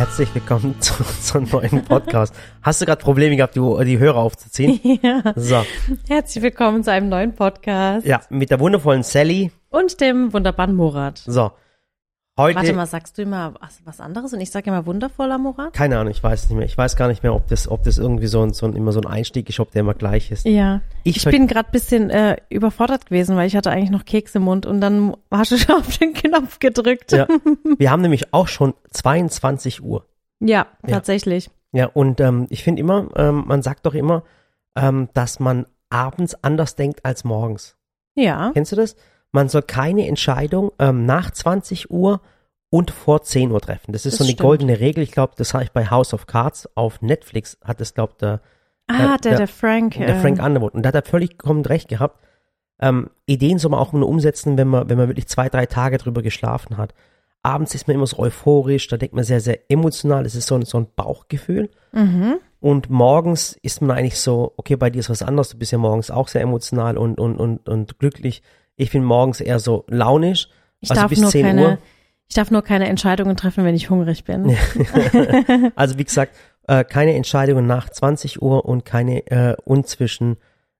Herzlich willkommen zu unserem neuen Podcast. Hast du gerade Probleme gehabt, die, die Hörer aufzuziehen? Ja. So, Herzlich willkommen zu einem neuen Podcast. ja, mit der wundervollen Sally. Und dem wunderbaren Murat. So, heute, Warte mal, sagst du immer was, anderes und ich sage immer wundervoller Murat? keine Ahnung, ich weiß nicht mehr. Ich weiß gar nicht mehr, ob das, ob das irgendwie so ein, so ein, immer so ein Einstieg ist, ob der immer gleich ist. Ja. Ich Ich, bin gerade bisschen äh, überfordert gewesen, weil ich hatte eigentlich noch Keks im Mund und dann hast du schon auf den Knopf gedrückt. Ja. Wir haben nämlich auch schon 22 Uhr. Ja, tatsächlich. Ja, und ähm, ich finde immer, ähm, man sagt doch immer, ähm, dass man abends anders denkt als morgens. Ja. Kennst du das? Man soll keine Entscheidung ähm, nach 20 Uhr und vor 10 Uhr treffen. Das ist Das so eine stimmt. goldene Regel. Ich glaube, das habe ich bei House of Cards auf Netflix, hat das, glaube der, Ah, der, der- der Frank. der Frank äh, Underwood. Und da hat er völlig komplett recht gehabt. Ähm, Ideen soll man auch nur umsetzen, wenn man, wenn man wirklich zwei, drei Tage drüber geschlafen hat. Abends ist man immer so euphorisch, da denkt man sehr, sehr emotional. Es ist so ein, so ein Bauchgefühl. Mhm. Und morgens ist man eigentlich so, okay, bei dir ist was anderes, du bist ja morgens auch sehr emotional und, und, und, und glücklich. Ich bin morgens eher so launisch. Ich also darf bis nur 10 keine, Uhr. ich darf nur keine Entscheidungen treffen, wenn ich hungrig bin. Also wie gesagt, äh, keine Entscheidungen nach 20 Uhr und keine äh, und zwischen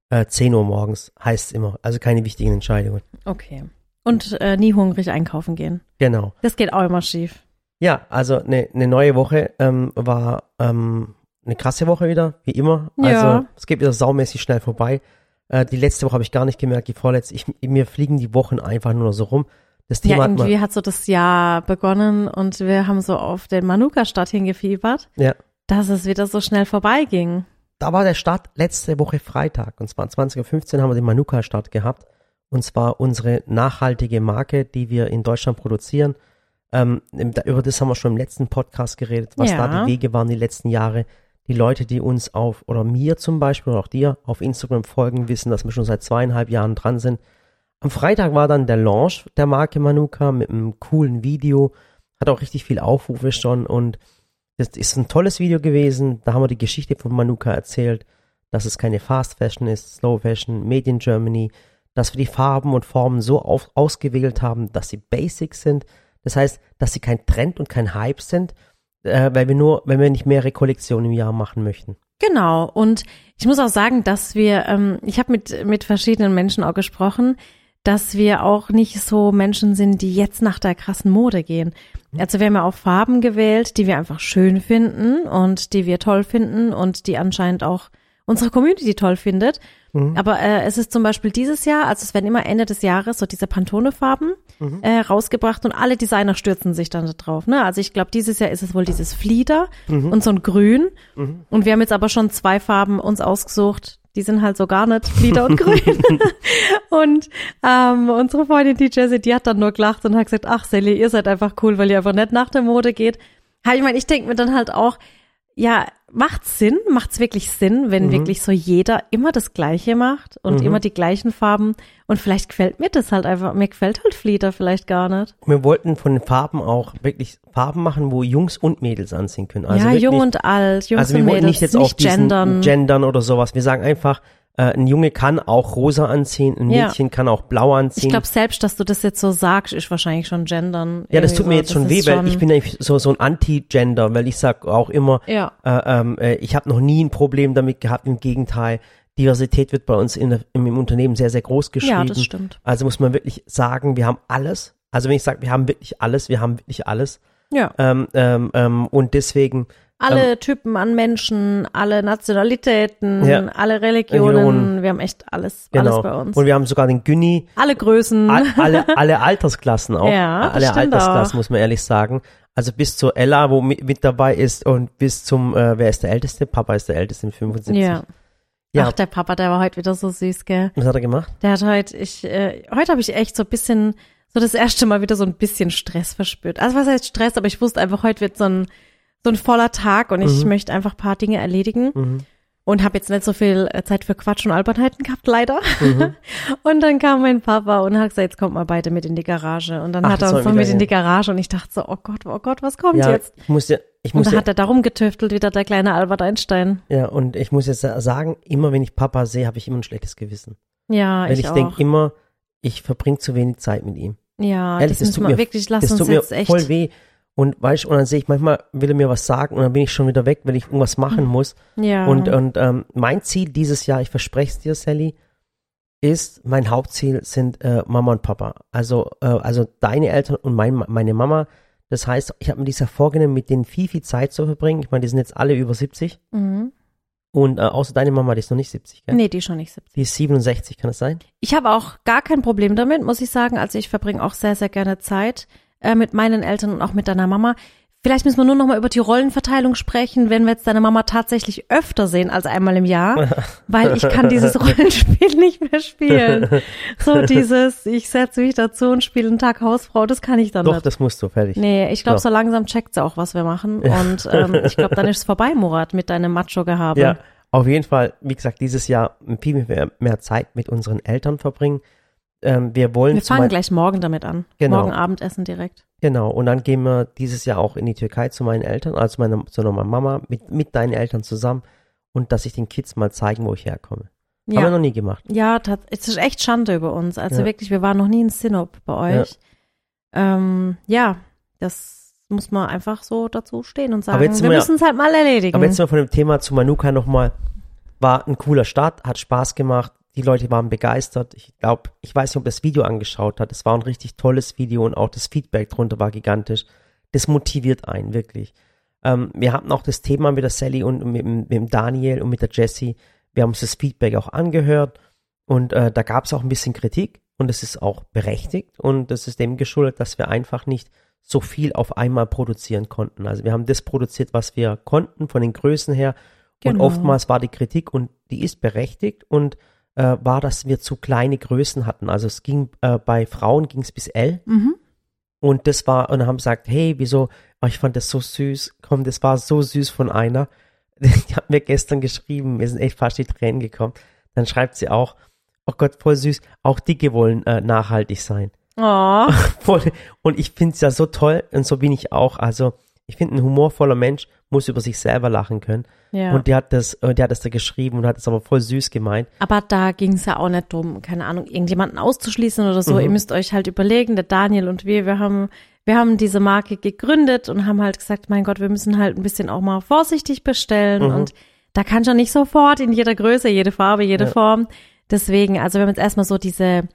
äh, 10 Uhr morgens heißt es immer. Also keine wichtigen Entscheidungen. Okay. Und äh, nie hungrig einkaufen gehen. Genau. Das geht auch immer schief. Ja, also eine ne neue Woche ähm, war ähm, eine krasse Woche wieder, wie immer. Also Ja. es geht wieder saumäßig schnell vorbei. Äh, die letzte Woche habe ich gar nicht gemerkt, die vorletzte. Ich, mir fliegen die Wochen einfach nur noch so rum. Das Thema Ja, hat irgendwie hat so das Jahr begonnen und wir haben so auf den Manuka-Stadt hingefiebert, ja, dass es wieder so schnell vorbeiging. da war der Start letzte Woche Freitag. Und zwar 20.15 Uhr haben wir den Manuka-Start gehabt. Und zwar unsere nachhaltige Marke, die wir in Deutschland produzieren. Ähm, über das haben wir schon im letzten Podcast geredet, was Ja. da die Wege waren die letzten Jahre. Die Leute, die uns auf, oder mir zum Beispiel, oder auch dir auf Instagram folgen, wissen, dass wir schon seit zweieinhalb Jahren dran sind. Am Freitag war dann der Launch der Marke Manuka mit einem coolen Video. Hat auch richtig viel Aufrufe schon und das ist ein tolles Video gewesen. Da haben wir die Geschichte von Manuka erzählt, dass es keine Fast Fashion ist, Slow Fashion, Made in Germany, dass wir die Farben und Formen so auf, ausgewählt haben, dass sie basic sind. Das heißt, dass sie kein Trend und kein Hype sind, äh, weil wir nur, wenn wir nicht mehrere Kollektionen im Jahr machen möchten. Genau. Und ich muss auch sagen, dass wir, ähm, ich habe mit, mit verschiedenen Menschen auch gesprochen, dass wir auch nicht so Menschen sind, die jetzt nach der krassen Mode gehen. Also wir haben ja auch Farben gewählt, die wir einfach schön finden und die wir toll finden und die anscheinend auch unsere Community toll findet. Aber äh, es ist zum Beispiel dieses Jahr, also es werden immer Ende des Jahres so diese Pantone-Farben äh, rausgebracht und alle Designer stürzen sich dann da drauf. Ne? Also ich glaube, dieses Jahr ist es wohl dieses Flieder und so ein Grün. Und wir haben jetzt aber schon zwei Farben uns ausgesucht. Die sind halt so gar nicht Flieder und Grün. und ähm, unsere Freundin, die Jessie, die hat dann nur gelacht und hat gesagt, ach Sally, ihr seid einfach cool, weil ihr einfach nicht nach der Mode geht. Ja, ich meine, ich denke mir dann halt auch, ja, macht's Sinn? Macht's wirklich Sinn, wenn wirklich so jeder immer das Gleiche macht und immer die gleichen Farben? Und vielleicht gefällt mir das halt einfach, mir gefällt halt Flieder vielleicht gar nicht. Wir wollten von den Farben auch wirklich Farben machen, wo Jungs und Mädels anziehen können. Also ja, jung und alt, Jungs also und Mädels, nicht jetzt auf diesen gendern. gendern oder sowas. Wir sagen einfach, äh, ein Junge kann auch rosa anziehen, ein Ja. Mädchen kann auch blau anziehen. ich glaube, selbst, dass du das jetzt so sagst, ist wahrscheinlich schon gendern. Ja, das tut mir so. jetzt Das schon weh, weil schon- ich bin eigentlich so, so ein Anti-Gender, weil ich sag auch immer, Ja. äh, ähm, äh, ich habe noch nie ein Problem damit gehabt, im Gegenteil. Diversität wird bei uns in im, im Unternehmen sehr, sehr groß geschrieben. Ja, das stimmt. Also muss man wirklich sagen, wir haben alles. Also wenn ich sage, wir haben wirklich alles, wir haben wirklich alles. Ja. Ähm, ähm, ähm, und deswegen Alle Typen an Menschen, alle Nationalitäten, Ja. alle Religionen, Religionen. wir haben echt alles, genau. alles bei uns. Und wir haben sogar den Günni, alle Größen. all, alle, alle Altersklassen auch. Ja, alle Altersklassen, auch. muss man ehrlich sagen. Also bis zur Ella, wo mit, mit dabei ist und bis zum, äh, wer ist der Älteste? Papa ist der Älteste mit 75. ja. Ja. Ach, der Papa, der war heute wieder so süß, gell? Was hat er gemacht? Der hat heute, ich, äh, heute habe ich echt so ein bisschen, so das erste Mal wieder so ein bisschen Stress verspürt. Also was heißt Stress, aber ich wusste einfach, heute wird so ein, so ein voller Tag und ich möchte einfach ein paar Dinge erledigen. Mhm. Und habe jetzt nicht so viel äh, Zeit für Quatsch und Albernheiten gehabt, leider. Mhm. und dann kam mein Papa und hat gesagt, jetzt kommt mal beide mit in die Garage. Und dann Ach, hat er uns noch mit in ja. die Garage und ich dachte so, oh Gott, oh Gott, was kommt Ja, jetzt? ich muss ja, ich Und muss da ja, hat er darum getüftelt, wieder der kleine Albert Einstein. ja, und ich muss jetzt sagen, immer wenn ich Papa sehe, habe ich immer ein schlechtes Gewissen. Ja, Weil ich, ich, auch. denke immer, ich verbringe zu wenig Zeit mit ihm. ja, Ehrlich, das das tut mir, wirklich, lass das uns tut mir jetzt echt. voll weh. Und weißt und dann sehe ich, manchmal will er mir was sagen und dann bin ich schon wieder weg, weil ich irgendwas machen muss. Ja. Und, und ähm, mein Ziel dieses Jahr, ich verspreche es dir, Sally, ist, mein Hauptziel sind äh, Mama und Papa. Also, äh, also deine Eltern und mein, meine Mama. Das heißt, ich habe mir dieses Jahr vorgenommen, mit denen viel, viel Zeit zu verbringen. Ich meine, die sind jetzt alle über 70. mhm. Und äh, außer deine Mama, die ist noch nicht 70, gell? Nee, die schon nicht 70. Die ist 67, kann das sein? Ich habe auch gar kein Problem damit, muss ich sagen. Also ich verbringe auch sehr, sehr gerne Zeit äh, mit meinen Eltern und auch mit deiner Mama. Vielleicht müssen wir nur noch mal über die Rollenverteilung sprechen, wenn wir jetzt deine Mama tatsächlich öfter sehen als einmal im Jahr, weil ich kann dieses Rollenspiel nicht mehr spielen. So dieses, ich setze mich dazu und spiele einen Tag Hausfrau, das kann ich dann Doch, nicht. das musst du, fertig. Nee, ich glaube, Doch. so langsam checkt sie auch, was wir machen. Und ähm, ich glaube, dann ist es vorbei, Murat, mit deinem Macho-Gehabe. Ja, auf jeden Fall, wie gesagt, dieses Jahr viel mehr, mehr Zeit mit unseren Eltern verbringen. Ähm, wir wollen Wir fangen gleich morgen damit an. Genau. Morgen Abendessen direkt. Genau, und dann gehen wir dieses Jahr auch in die Türkei zu meinen Eltern, also meiner, zu meiner Mama, mit, mit deinen Eltern zusammen und dass ich den Kids mal zeigen, wo ich herkomme. Haben wir Ja, noch nie gemacht. ja es ist echt Schande über uns. Also Ja. wirklich, wir waren noch nie in Sinop bei euch. Ja, ähm, ja das muss man einfach so dazu stehen und sagen, wir wir ja- müssen es halt mal erledigen. Aber jetzt wir von dem Thema zu Manuka nochmal. War ein cooler Start, hat Spaß gemacht. Die Leute waren begeistert. Ich glaube, ich weiß nicht, ob das Video angeschaut hat. Es war ein richtig tolles Video und auch das Feedback drunter war gigantisch. Das motiviert einen, wirklich. Ähm, wir hatten auch das Thema mit der Sally und mit, dem- mit dem Daniel und mit der Jessie. Wir haben uns das Feedback auch angehört und äh, da gab es auch ein bisschen Kritik und das ist auch berechtigt und das ist dem geschuldet, dass wir einfach nicht so viel auf einmal produzieren konnten. Also wir haben das produziert, was wir konnten von den Größen her und Genau. oftmals war die Kritik und die ist berechtigt und äh, war, dass wir zu kleine Größen hatten. Also es ging äh, bei Frauen ging es bis L Mhm. und das war und haben gesagt, hey, wieso? Oh, ich fand das so süß. Komm, das war so süß von einer. Die hat mir gestern geschrieben, mir sind echt fast die Tränen gekommen. Dann schreibt sie auch, oh Gott, voll süß. Auch Dicke wollen äh, nachhaltig sein. Oh. Und ich finde es ja so toll und so bin ich auch. Also ich finde, ein humorvoller Mensch muss über sich selber lachen können. ja. Und die hat das, äh, die hat das da geschrieben und hat es aber voll süß gemeint. Aber da ging es ja auch nicht drum, keine Ahnung, irgendjemanden auszuschließen oder so. Mhm. Ihr müsst euch halt überlegen, der Daniel und wir, wir haben, wir haben diese Marke gegründet und haben halt gesagt, mein Gott, wir müssen halt ein bisschen auch mal vorsichtig bestellen Mhm. und da kann schon nicht sofort in jeder Größe, jede Farbe, jede Ja. Form. Deswegen, also wir haben jetzt erstmal so diese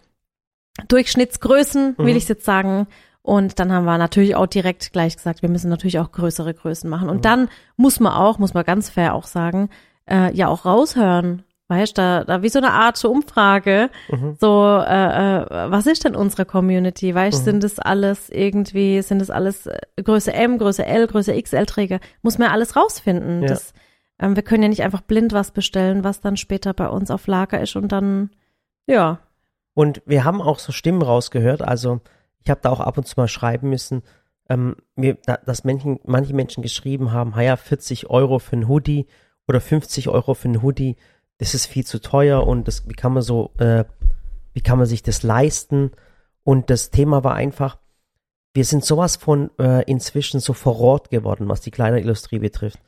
Durchschnittsgrößen, will Mhm. ich jetzt sagen. Und dann haben wir natürlich auch direkt gleich gesagt, wir müssen natürlich auch größere Größen machen. Mhm. Und dann muss man auch, muss man ganz fair auch sagen, äh, ja auch raushören. Weißt da, da wie so eine Art Umfrage, Mhm. so, äh, äh, was ist denn unsere Community? Weißt Mhm. sind das alles irgendwie, sind das alles äh, Größe M, Größe L, Größe XL-Träger? Muss man ja alles rausfinden. Ja. Das, ähm, wir können ja nicht einfach blind was bestellen, was dann später bei uns auf Lager ist und dann, ja, Und wir haben auch so Stimmen rausgehört. Also ich habe da auch ab und zu mal schreiben müssen, ähm, mir, da, dass Menschen, manche Menschen geschrieben haben, ja, 40 Euro für ein Hoodie oder 50 Euro für ein Hoodie, das ist viel zu teuer und das, wie kann man so, äh, wie kann man sich das leisten? Und das Thema war einfach, wir sind sowas von äh, inzwischen so verrohrt geworden, was die Kleiderindustrie betrifft.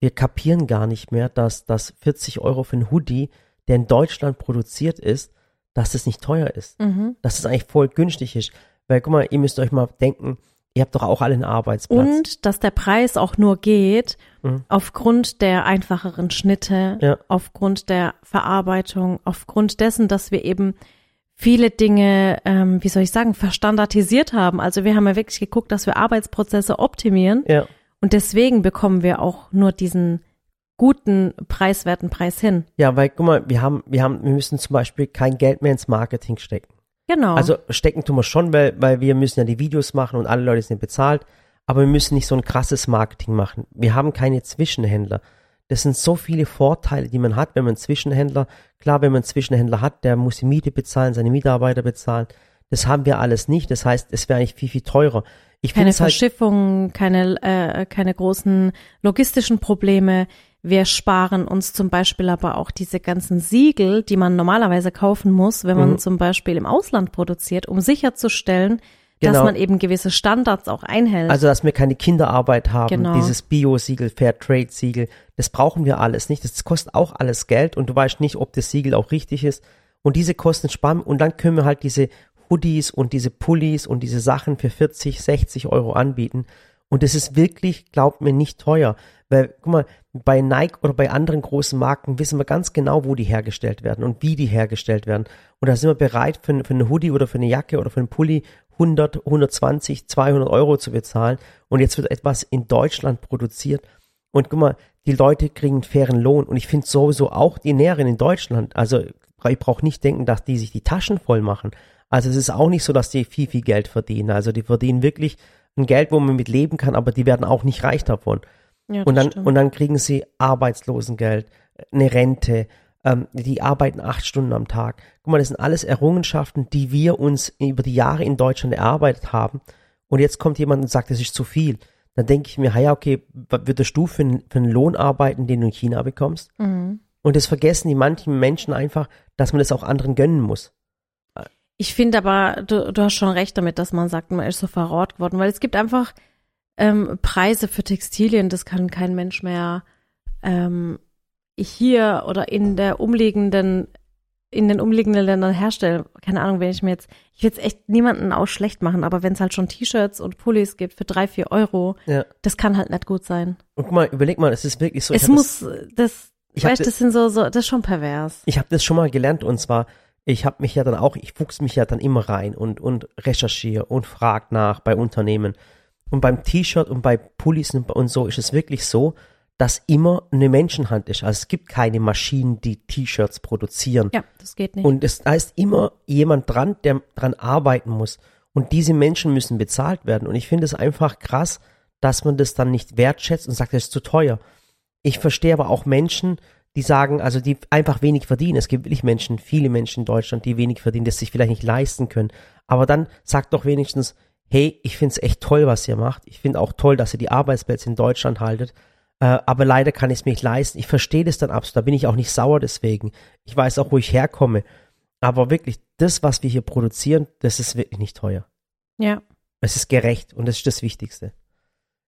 Wir kapieren gar nicht mehr, dass dass 40 Euro für ein Hoodie, der in Deutschland produziert ist, dass es nicht teuer ist. mhm. Dass es eigentlich voll günstig ist. Weil, guck mal, ihr müsst euch mal denken, ihr habt doch auch alle einen Arbeitsplatz. Und dass der Preis auch nur geht Mhm. aufgrund der einfacheren Schnitte, Ja. aufgrund der Verarbeitung, aufgrund dessen, dass wir eben viele Dinge, ähm, wie soll ich sagen, verstandardisiert haben. Also wir haben ja wirklich geguckt, dass wir Arbeitsprozesse optimieren Ja, und deswegen bekommen wir auch nur diesen guten, preiswerten Preis hin. ja, weil, guck mal, wir haben, wir haben, wir müssen zum Beispiel kein Geld mehr ins Marketing stecken. Genau. Also stecken tun wir schon, weil, weil wir müssen ja die Videos machen und alle Leute sind bezahlt, aber wir müssen nicht so ein krasses Marketing machen. Wir haben keine Zwischenhändler. Das sind so viele Vorteile, die man hat, wenn man einen Zwischenhändler, klar, wenn man einen Zwischenhändler hat, der muss die Miete bezahlen, seine Mitarbeiter bezahlen. Das haben wir alles nicht. Das heißt, es wäre eigentlich viel, viel teurer. Ich keine halt, Verschiffung, keine, äh, keine großen logistischen Probleme. Wir sparen uns zum Beispiel aber auch diese ganzen Siegel, die man normalerweise kaufen muss, wenn man Mhm. zum Beispiel im Ausland produziert, um sicherzustellen, dass Genau. man eben gewisse Standards auch einhält. also, dass wir keine Kinderarbeit haben, Genau. dieses Bio-Siegel, Fair-Trade-Siegel, das brauchen wir alles nicht. Das kostet auch alles Geld und du weißt nicht, ob das Siegel auch richtig ist. Und diese Kosten sparen und dann können wir halt diese Hoodies und diese Pullis und diese Sachen für 40, 60 Euro anbieten. Und das ist wirklich, glaubt mir, nicht teuer. Weil, guck mal, bei Nike oder bei anderen großen Marken wissen wir ganz genau, wo die hergestellt werden und wie die hergestellt werden. Und da sind wir bereit, für, für einen Hoodie oder für eine Jacke oder für einen Pulli 100, 120, 200 Euro zu bezahlen. Und jetzt wird etwas in Deutschland produziert. Und guck mal, die Leute kriegen einen fairen Lohn. Und ich finde sowieso auch die Näheren in Deutschland, also ich brauche nicht denken, dass die sich die Taschen voll machen. Also es ist auch nicht so, dass die viel, viel Geld verdienen. Also die verdienen wirklich ein Geld, wo man mit leben kann, aber die werden auch nicht reich davon. Ja, und, dann, und dann kriegen sie Arbeitslosengeld, eine Rente, ähm, die arbeiten acht Stunden am Tag. Guck mal, das sind alles Errungenschaften, die wir uns über die Jahre in Deutschland erarbeitet haben. Und jetzt kommt jemand und sagt, das ist zu viel. Dann denke ich mir, ja, okay, würdest du für, für einen Lohn arbeiten, den du in China bekommst? Mhm. Und das vergessen die manchen Menschen einfach, dass man das auch anderen gönnen muss. Ich finde aber, du, du hast schon recht damit, dass man sagt, man ist so verrohrt geworden, weil es gibt einfach ähm, Preise für Textilien, das kann kein Mensch mehr ähm, hier oder in der umliegenden, in den umliegenden Ländern herstellen. Keine Ahnung, wenn ich mir jetzt, ich will jetzt echt niemanden auch schlecht machen, aber wenn es halt schon T-Shirts und Pullis gibt für drei, vier Euro, ja. das kann halt nicht gut sein. Und guck mal, überleg mal, es ist wirklich so. Es muss, das, das ich weißt, das, das sind so, so, das ist schon pervers. Ich habe das schon mal gelernt und zwar, ich habe mich ja dann auch, ich fuchs mich ja dann immer rein und, und recherchiere und frag nach bei Unternehmen. Und beim T-Shirt und bei Pullis und so ist es wirklich so, dass immer eine Menschenhand ist. Also es gibt keine Maschinen, die T-Shirts produzieren. Ja, das geht nicht. Und es da ist immer jemand dran, der dran arbeiten muss. Und diese Menschen müssen bezahlt werden. Und ich finde es einfach krass, dass man das dann nicht wertschätzt und sagt, das ist zu teuer. Ich verstehe aber auch Menschen, die sagen, also die einfach wenig verdienen. Es gibt wirklich Menschen, viele Menschen in Deutschland, die wenig verdienen, das sich vielleicht nicht leisten können. Aber dann sagt doch wenigstens, hey, ich finde es echt toll, was ihr macht. Ich finde auch toll, dass ihr die Arbeitsplätze in Deutschland haltet. Äh, aber leider kann ich es mir nicht leisten. Ich verstehe das dann absolut. Da bin ich auch nicht sauer deswegen. Ich weiß auch, wo ich herkomme. Aber wirklich, das, was wir hier produzieren, das ist wirklich nicht teuer. Ja. Es ist gerecht und das ist das Wichtigste.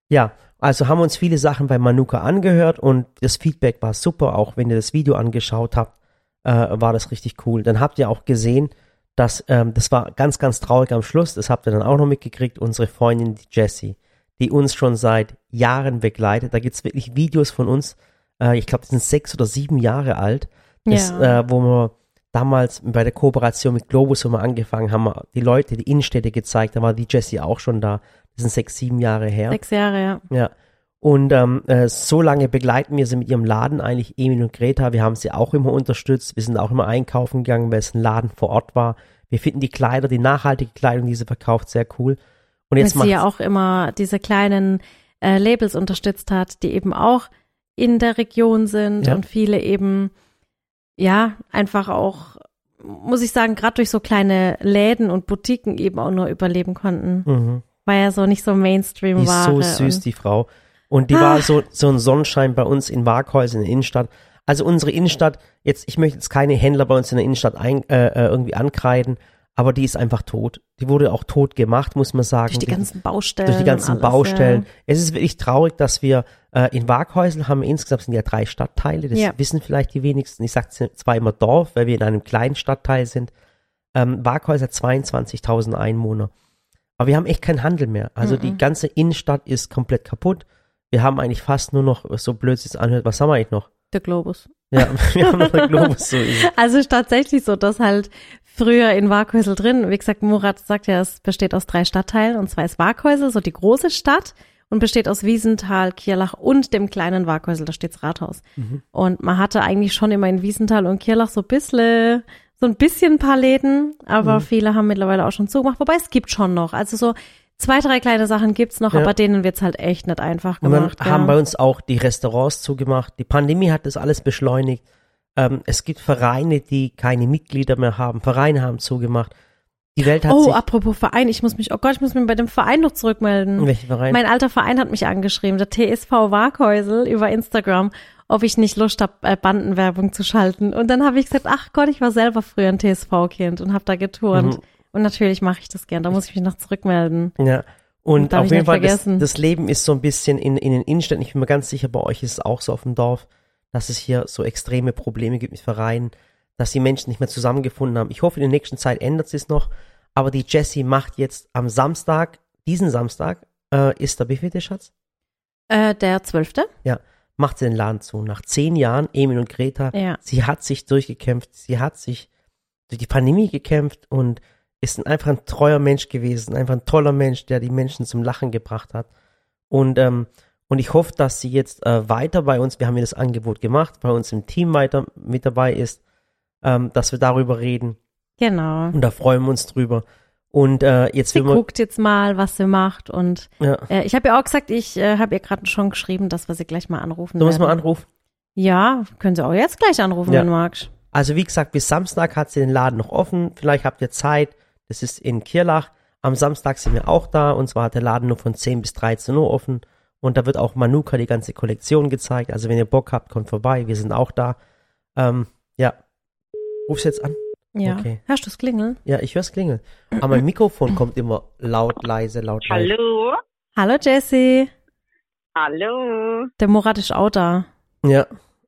Ja, also haben uns viele Sachen bei Manuka angehört und das Feedback war super. Auch wenn ihr das Video angeschaut habt, äh, war das richtig cool. Dann habt ihr auch gesehen, dass ähm, das war ganz, ganz traurig am Schluss. Das habt ihr dann auch noch mitgekriegt. Unsere Freundin die Jessie, die uns schon seit Jahren begleitet. Da gibt's wirklich Videos von uns. Äh, ich glaube, die sind sechs oder sieben Jahre alt. Das, ja. äh, wo wir damals bei der Kooperation mit Globus, wo wir angefangen haben, die Leute, die Innenstädte gezeigt. Da war die Jessie auch schon da. Das sind sechs, sieben Jahre her. Sechs Jahre, ja. Ja. Und ähm, äh, so lange begleiten wir sie mit ihrem Laden eigentlich, Emil und Greta. Wir haben sie auch immer unterstützt. Wir sind auch immer einkaufen gegangen, weil es ein Laden vor Ort war. Wir finden die Kleider, die nachhaltige Kleidung, die sie verkauft, sehr cool. Und jetzt weil sie ja auch immer diese kleinen äh, Labels unterstützt hat, die eben auch in der Region sind ja. und viele eben ja einfach auch muss ich sagen, gerade durch so kleine Läden und Boutiquen eben auch nur überleben konnten. Mhm weil er so nicht so Mainstream war. Die ist so süß, die Frau. Und die ah. war so, so ein Sonnenschein bei uns in Waghäusern in der Innenstadt. Also unsere Innenstadt, jetzt, ich möchte jetzt keine Händler bei uns in der Innenstadt ein, äh, äh, irgendwie ankreiden, aber die ist einfach tot. Die wurde auch tot gemacht, muss man sagen. Durch die, ganzen Baustellen. Durch die ganzen alles, Baustellen. Ja. Es ist wirklich traurig, dass wir äh, in Waghäusel haben insgesamt sind ja drei Stadtteile. Das ja. wissen vielleicht die wenigsten. Ich sage zwar immer Dorf, weil wir in einem kleinen Stadtteil sind. Ähm, Waghäusel 22.000 Einwohner. Aber wir haben echt keinen Handel mehr. Also mhm. die ganze Innenstadt ist komplett kaputt. Wir haben eigentlich fast nur noch, so blöd es anhört, was haben wir eigentlich noch? Der Globus. Ja, wir haben noch den Globus. So also ist tatsächlich so, dass halt früher in Waghäusel drin, wie gesagt, Murat sagt ja, es besteht aus drei Stadtteilen und zwar ist Waghäusel so die große Stadt und besteht aus Wiesenthal, Kirlach und dem kleinen Waghäusel, da steht's Rathaus. Mhm. Und man hatte eigentlich schon immer in Wiesenthal und Kirlach so ein bisschen so ein bisschen ein paar Läden, aber mhm. viele haben mittlerweile auch schon zugemacht. Wobei es gibt schon noch. Also so zwei, drei kleine Sachen gibt's noch, ja. aber denen wird's halt echt nicht einfach gemacht. Und dann ja. haben bei uns auch die Restaurants zugemacht. Die Pandemie hat das alles beschleunigt. Ähm, es gibt Vereine, die keine Mitglieder mehr haben. Vereine haben zugemacht. Die Welt hat oh, apropos Verein, ich muss mich, oh Gott, ich muss mich bei dem Verein noch zurückmelden. Welchen Verein? Mein alter Verein hat mich angeschrieben, der TSV Waghäusel über Instagram ob ich nicht Lust habe, äh, Bandenwerbung zu schalten. Und dann habe ich gesagt, ach Gott, ich war selber früher ein TSV-Kind und habe da geturnt. Mhm. Und natürlich mache ich das gern, da muss ich mich noch zurückmelden. Ja. Und, auf jeden Fall, das, das, Leben ist so ein bisschen in, in den Innenstädten, ich bin mir ganz sicher, bei euch ist es auch so auf dem Dorf, dass es hier so extreme Probleme gibt mit Vereinen, dass die Menschen nicht mehr zusammengefunden haben. Ich hoffe, in der nächsten Zeit ändert sich noch, aber die Jessie macht jetzt am Samstag, diesen Samstag, äh, ist der wievielte Schatz? Äh, der zwölfte? Ja, macht sie den Laden zu. Nach zehn Jahren, Emil und Greta, Ja. sie hat sich durchgekämpft, sie hat sich durch die Pandemie gekämpft und ist ein, einfach ein treuer Mensch gewesen, einfach ein toller Mensch, der die Menschen zum Lachen gebracht hat. Und, ähm, und ich hoffe, dass sie jetzt äh, weiter bei uns, wir haben ihr das Angebot gemacht, bei uns im Team weiter mit dabei ist, ähm, dass wir darüber reden. Genau. Und da freuen wir uns drüber. Und äh, jetzt Sie guckt jetzt mal, was sie macht und ja, äh, ich habe ja auch gesagt, ich äh, habe ihr gerade schon geschrieben, dass wir sie gleich mal anrufen du musst mal anrufen. Ja, können Sie auch jetzt gleich anrufen, Ja. wenn du magst. Also wie gesagt, bis Samstag hat sie den Laden noch offen. Vielleicht habt ihr Zeit. Das ist in Kirlach. Am Samstag sind wir auch da. Und zwar hat der Laden nur von 10 bis 13 Uhr offen. Und da wird auch Manuka die ganze Kollektion gezeigt. Also wenn ihr Bock habt, kommt vorbei. Wir sind auch da. Ähm, ja. Ruf's jetzt an? Ja. Okay. Hörst du das klingeln? Ja, ich hör's klingeln. Aber mein Mikrofon kommt immer laut, leise, laut, leise. Hallo, Hallo Jessie, hallo. der Murat ist auch da. Ja.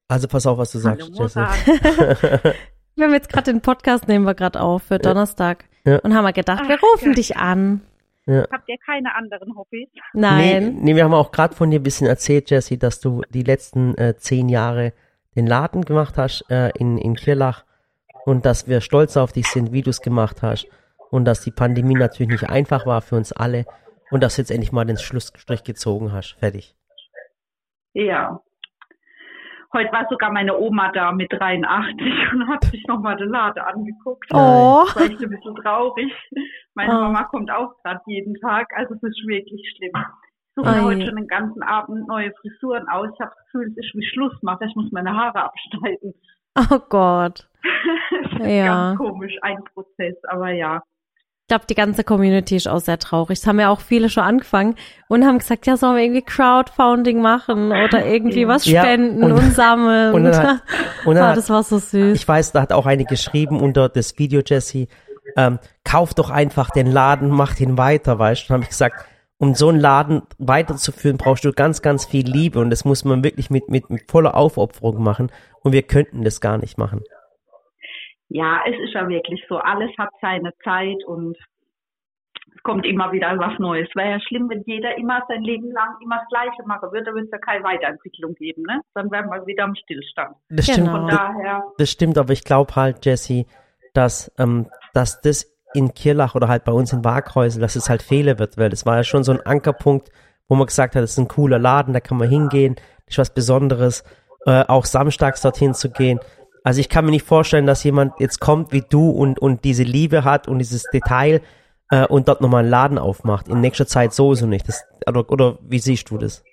Also pass auf, was du Hallo sagst, Jesse. Wir haben jetzt gerade den Podcast, nehmen wir gerade auf für Donnerstag. Ja. Und haben wir gedacht, wir rufen ja. dich an. Habt ihr keine anderen Hobbys? Nee, Nein. nee, wir haben auch gerade von dir ein bisschen erzählt, Jesse, dass du die letzten äh, zehn Jahre den Laden gemacht hast äh, in, in Kirlach und dass wir stolz auf dich sind, wie du es gemacht hast und dass die Pandemie natürlich nicht einfach war für uns alle und dass du jetzt endlich mal den Schlussstrich gezogen hast. Fertig. Ja. Heute war sogar meine Oma da mit 83 und hat sich nochmal den Laden angeguckt. Oh, Das war echt ein bisschen traurig. Meine Oh. Mama kommt auch gerade jeden Tag, also es ist wirklich schlimm. Ich suche mir heute schon den ganzen Abend neue Frisuren aus. Ich habe das Gefühl, es ist wie Schlussmacher. Ich muss meine Haare abschneiden. oh Gott. das ist Ja. ganz komisch, ein Prozess, aber ja. Ich glaube, die ganze Community ist auch sehr traurig. Es haben ja auch viele schon angefangen und haben gesagt, ja, sollen wir irgendwie Crowdfunding machen oder irgendwie was Ja, spenden und- und, sammeln. und dann hat- Und hat- das war so süß. Ich weiß, da hat auch eine geschrieben unter das Video, Jesse, ähm, kauf doch einfach den Laden, mach den weiter, weißt du. Dann habe ich gesagt, um so einen Laden weiterzuführen, brauchst du ganz, ganz viel Liebe und das muss man wirklich mit, mit, mit voller Aufopferung machen und wir könnten das gar nicht machen. Ja, es ist ja wirklich so. Alles hat seine Zeit und es kommt immer wieder was Neues. Wäre ja schlimm, wenn jeder immer sein Leben lang immer das Gleiche machen würde, dann würde es ja keine Weiterentwicklung geben, ne? Dann wären wir wieder am Stillstand. Das Genau. stimmt, Von das, daher, das stimmt, aber ich glaube halt, Jesse, dass, ähm, dass das in Kirlach oder halt bei uns in Waghäusel, dass es halt Fehler wird, weil das war ja schon so ein Ankerpunkt, wo man gesagt hat, das ist ein cooler Laden, da kann man hingehen, das ist was Besonderes, äh, auch samstags dorthin zu gehen. Also ich kann mir nicht vorstellen, dass jemand jetzt kommt wie du und, und diese Liebe hat und dieses Detail äh, und dort nochmal einen Laden aufmacht. In nächster Zeit sowieso nicht. Das, oder, oder wie siehst du das?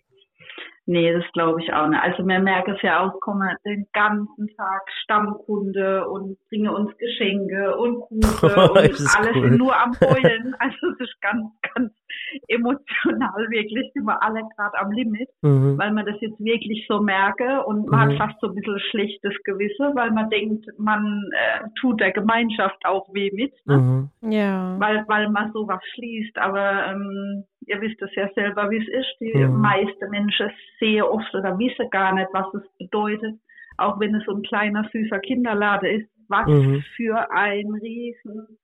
Nee, das glaube ich auch nicht. Also mir merke es ja auch, kommen den ganzen Tag Stammkunde und bringe uns Geschenke und Kuchen und alles cool. nur am Heulen. Also es ist ganz, ganz emotional wirklich, sind wir alle gerade am Limit. Mhm. weil man das jetzt wirklich so merke und man Mhm. hat fast so ein bisschen schlechtes Gewissen, weil man denkt, man äh, tut der Gemeinschaft auch weh mit, ne? Mhm. ja. weil, weil man sowas schließt. Aber ähm, ihr wisst es ja selber, wie es ist. Die Mhm. meisten Menschen sehen oft oder wissen gar nicht, was es bedeutet, auch wenn es so ein kleiner, süßer Kinderladen ist, was Mhm. für ein riesen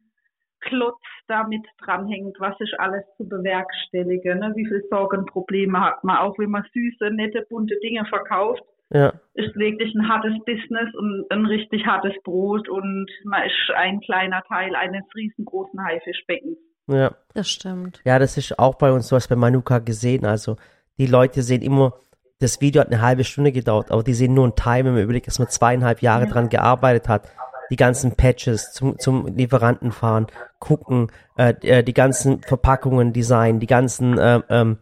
Klotz damit dranhängt, was ist alles zu bewerkstelligen, ne? wie viele Sorgen, Probleme hat man, auch wenn man süße, nette, bunte Dinge verkauft, Ja. ist wirklich ein hartes Business und ein richtig hartes Brot und man ist ein kleiner Teil eines riesengroßen Haifischbeckens. Ja. Das stimmt. Ja, das ist auch bei uns, du hast bei Manuka gesehen. Also die Leute sehen immer, das Video hat eine halbe Stunde gedauert, aber die sehen nur einen Time, wenn man überlegt, dass man zweieinhalb Jahre dran gearbeitet hat. Die ganzen Patches zum, zum Lieferanten fahren, gucken, äh, die- äh, die ganzen Verpackungen designen, die ganzen äh, ähm,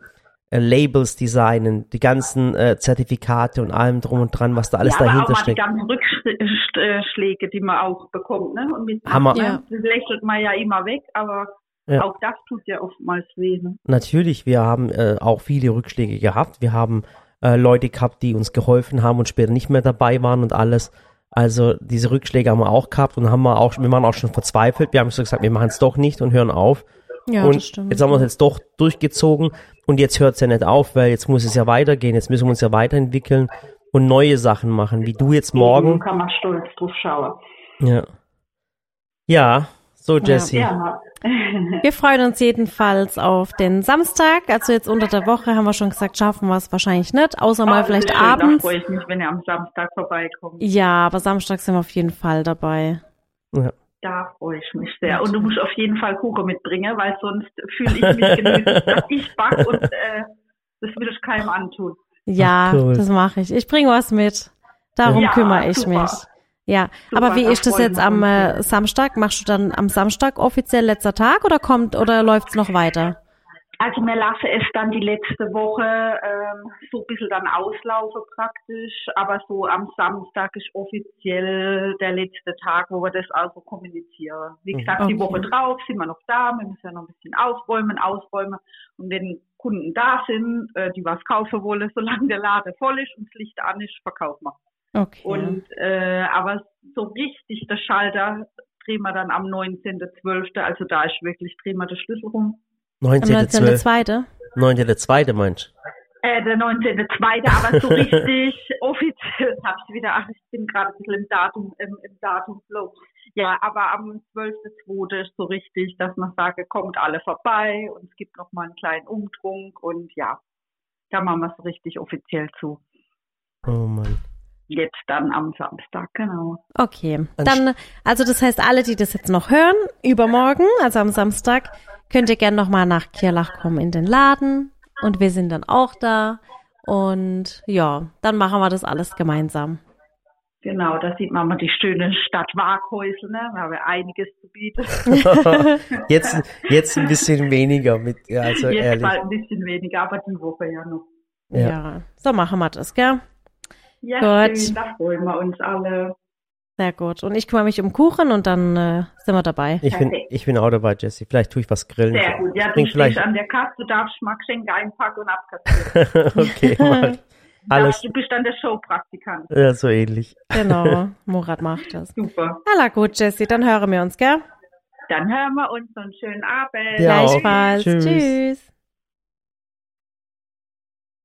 äh, Labels designen, die ganzen äh, Zertifikate und allem drum und dran, was da alles ja, aber auch dahinter mal die steckt. ganzen Rückschläge, die man auch bekommt, ne? Und mit Hammer. Das lächelt man ja immer weg, aber Ja. auch das tut ja oftmals weh, ne? Natürlich, wir haben äh, auch viele Rückschläge gehabt. Wir haben äh, Leute gehabt, die uns geholfen haben und später nicht mehr dabei waren und alles. Also diese Rückschläge haben wir auch gehabt und haben wir auch, wir waren auch schon verzweifelt. Wir haben so gesagt, wir machen es doch nicht und hören auf. Ja, und das stimmt. jetzt haben wir es jetzt doch durchgezogen und jetzt hört es ja nicht auf, weil jetzt muss es ja weitergehen. Jetzt müssen wir uns ja weiterentwickeln und neue Sachen machen, wie du jetzt morgen. kann man stolz drauf schauen. Ja. Ja, So, Jessie. Ja. Wir freuen uns jedenfalls auf den Samstag. Also jetzt unter der Woche haben wir schon gesagt, schaffen wir es wahrscheinlich nicht, außer mal Oh, vielleicht das ist schön, abends. Da freue ich mich, wenn ihr am Samstag vorbeikommt. Ja, aber Samstag sind wir auf jeden Fall dabei. Ja. Da freue ich mich sehr. Und du musst auf jeden Fall Kuchen mitbringen, weil sonst fühle ich mich genügend, dass ich back und äh, das will ich keinem antun. Ja, Ach, cool. das mache ich. Ich bringe was mit. Darum Ja, kümmere ich super. mich. Ja, Super, aber wie ist das jetzt am äh. Samstag? Machst du dann am Samstag offiziell letzter Tag oder kommt oder läuft's noch weiter? Also wir lassen es dann die letzte Woche ähm, so ein bisschen dann auslaufen praktisch, aber so am Samstag ist offiziell der letzte Tag, wo wir das also kommunizieren. Wie gesagt, die Okay. Woche drauf sind wir noch da, wir müssen ja noch ein bisschen aufräumen, ausräumen und wenn Kunden da sind, äh, die was kaufen wollen, solange der Laden voll ist und das Licht an ist, verkaufen wir. Okay. Und äh, aber so richtig der Schalter drehen wir dann am 19.12., also da ist wirklich, drehen wir den Schlüssel rum. am 19.12. 19.2. 9.2. meinst Äh, der 19.2., aber so richtig offiziell hab ich wieder, ach, ich bin gerade ein bisschen im Datum, im, im Datumflow. Ja, aber am 12.2. ist so richtig, dass man sage, kommt alle vorbei und es gibt noch mal einen kleinen Umtrunk und ja, da machen wir es richtig offiziell zu. Oh Mann. Jetzt dann am Samstag, genau. Okay. Dann, also das heißt, alle, die das jetzt noch hören, übermorgen, also am Samstag, könnt ihr gerne nochmal nach Kirlach kommen in den Laden. Und wir sind dann auch da. Und ja, dann machen wir das alles gemeinsam. Genau, da sieht man mal die schöne Stadt Waghäusel, ne? Wir haben ja einiges zu bieten. jetzt, jetzt ein bisschen weniger mit, ja, also Jetzt ehrlich. bald ein bisschen weniger, aber die Woche ja noch. Ja. Ja. So machen wir das, gell? Ja, Gut. schön, da freuen wir uns alle. Sehr gut. Und ich kümmere mich um Kuchen und dann äh, sind wir dabei. Ich bin, ich bin auch dabei, Jessie. Vielleicht tue ich was grillen. Sehr gut. Ja, du vielleicht, an der Kasse, du darfst Geschenke einpacken und abkassieren. okay, mal. Alles, Du bist dann der Showpraktikant. ja, so ähnlich. Genau. Murat macht das. Super. Na gut, Jessie, dann hören wir uns, gell? Dann hören wir uns noch einen schönen Abend. Ja. Gleichfalls. Tschüss. Tschüss.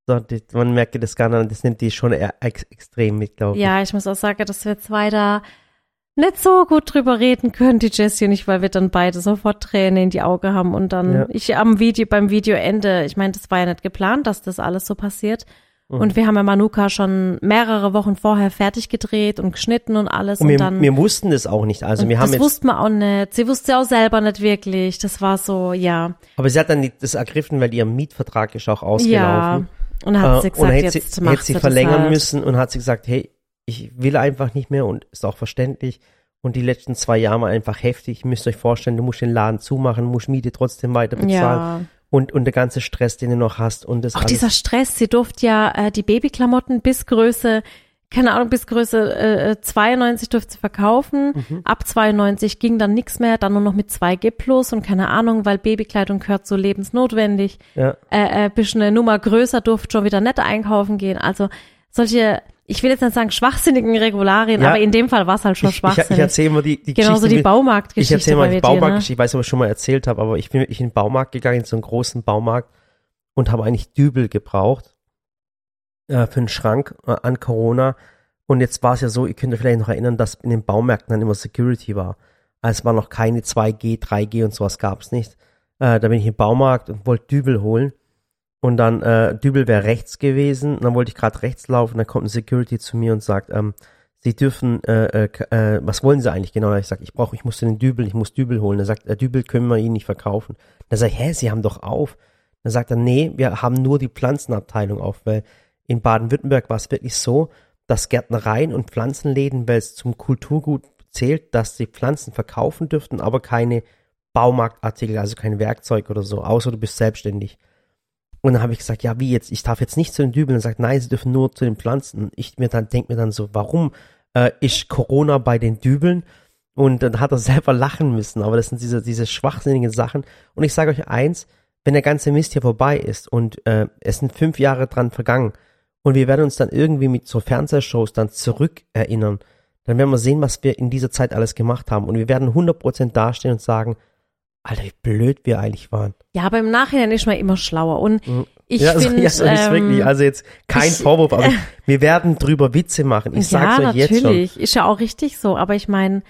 So, die, man merkt das gar nicht, das nimmt die schon eher ex extrem mit, glaube ich. Ja, ich muss auch sagen, dass wir jetzt weiter nicht so gut drüber reden können, die Jessie und ich, weil wir dann beide sofort Tränen in die Augen haben und dann Ja. ich am Video, beim Videoende, ich meine, das war ja nicht geplant, dass das alles so passiert. Mhm. Und wir haben ja Manuka schon mehrere Wochen vorher fertig gedreht und geschnitten und alles Und und, wir, dann. wir wussten das auch nicht. Also wir haben das wussten wir auch nicht. Sie wusste auch selber nicht wirklich. Das war so, ja. aber sie hat dann das ergriffen, weil ihr Mietvertrag ist auch Ja. Und hat sie Äh, und gesagt, hätte jetzt sie, hätte sie verlängern halt. müssen und hat sie gesagt, hey, ich will einfach nicht mehr und ist auch verständlich. Und die letzten zwei Jahre war einfach heftig. Ihr müsst euch vorstellen, du musst den Laden zumachen, musst Miete trotzdem weiter bezahlen. Ja. Und, und der ganze Stress, den du noch hast und das Auch alles. dieser Stress, sie durfte ja äh, die Babyklamotten bis Größe, keine Ahnung, bis Größe äh, 92 durfte sie verkaufen. Mhm. Ab 92 ging dann nichts mehr, dann nur noch mit 2G plus und keine Ahnung, weil Babykleidung gehört so lebensnotwendig. ja. Äh, äh, bisschen eine Nummer größer durfte schon wieder nett einkaufen gehen. Also solche, ich will jetzt nicht sagen schwachsinnigen Regularien, Ja. aber in dem Fall war es halt schon Ich, ich, schwachsinnig. ich erzähle immer die, die Genauso Geschichte die mit- Baumarktgeschichte Ich erzähle mal die ne? Baumarktgeschichte. Ich weiß nicht, ob ich schon mal erzählt habe, aber ich bin wirklich in den Baumarkt gegangen, in so einen großen Baumarkt und habe eigentlich Dübel gebraucht äh, für einen Schrank äh, an Corona. Und jetzt war es ja so, ihr könnt euch vielleicht noch erinnern, dass in den Baumärkten dann immer Security war. Also es war noch keine 2G, 3G und sowas gab es nicht. Äh, da bin ich im Baumarkt und wollte Dübel holen. Und dann, äh, Dübel wäre rechts gewesen. Und dann wollte ich gerade rechts laufen. Dann kommt ein Security zu mir und sagt, ähm, Sie dürfen, äh, äh, äh, was wollen Sie eigentlich genau? Ich sage, ich brauche, ich muss den Dübel, ich muss Dübel holen. Er sagt, äh, Dübel können wir Ihnen nicht verkaufen. Dann sage ich, hä, Sie haben doch auf. Dann sagt er, nee, wir haben nur die Pflanzenabteilung auf, weil in Baden-Württemberg war es wirklich so, dass Gärtnereien und Pflanzenläden, weil es zum Kulturgut zählt, dass sie Pflanzen verkaufen dürften, aber keine Baumarktartikel, also kein Werkzeug oder so, außer du bist selbstständig. Und dann habe ich gesagt, ja, wie jetzt? Ich darf jetzt nicht zu den Dübeln. Und sagt, nein, sie dürfen nur zu den Pflanzen. Ich mir dann denke mir dann so, warum äh, ist Corona bei den Dübeln? Und dann hat er selber lachen müssen. Aber das sind diese, diese schwachsinnigen Sachen. Und ich sage euch eins, wenn der ganze Mist hier vorbei ist und äh, es sind fünf Jahre dran vergangen und wir werden uns dann irgendwie mit so Fernsehshows dann zurückerinnern, dann werden wir sehen, was wir in dieser Zeit alles gemacht haben. Und wir werden 100% dastehen und sagen, Alter, wie blöd wir eigentlich waren. Ja, aber im Nachhinein ist man immer schlauer. Und ich ja, also, finde, ja, so ist ähm, wirklich, also jetzt kein ich- Vorwurf, aber wir werden drüber Witze machen. Ich sag's ja, euch jetzt schon. natürlich, ist ja auch richtig so. Aber ich meine,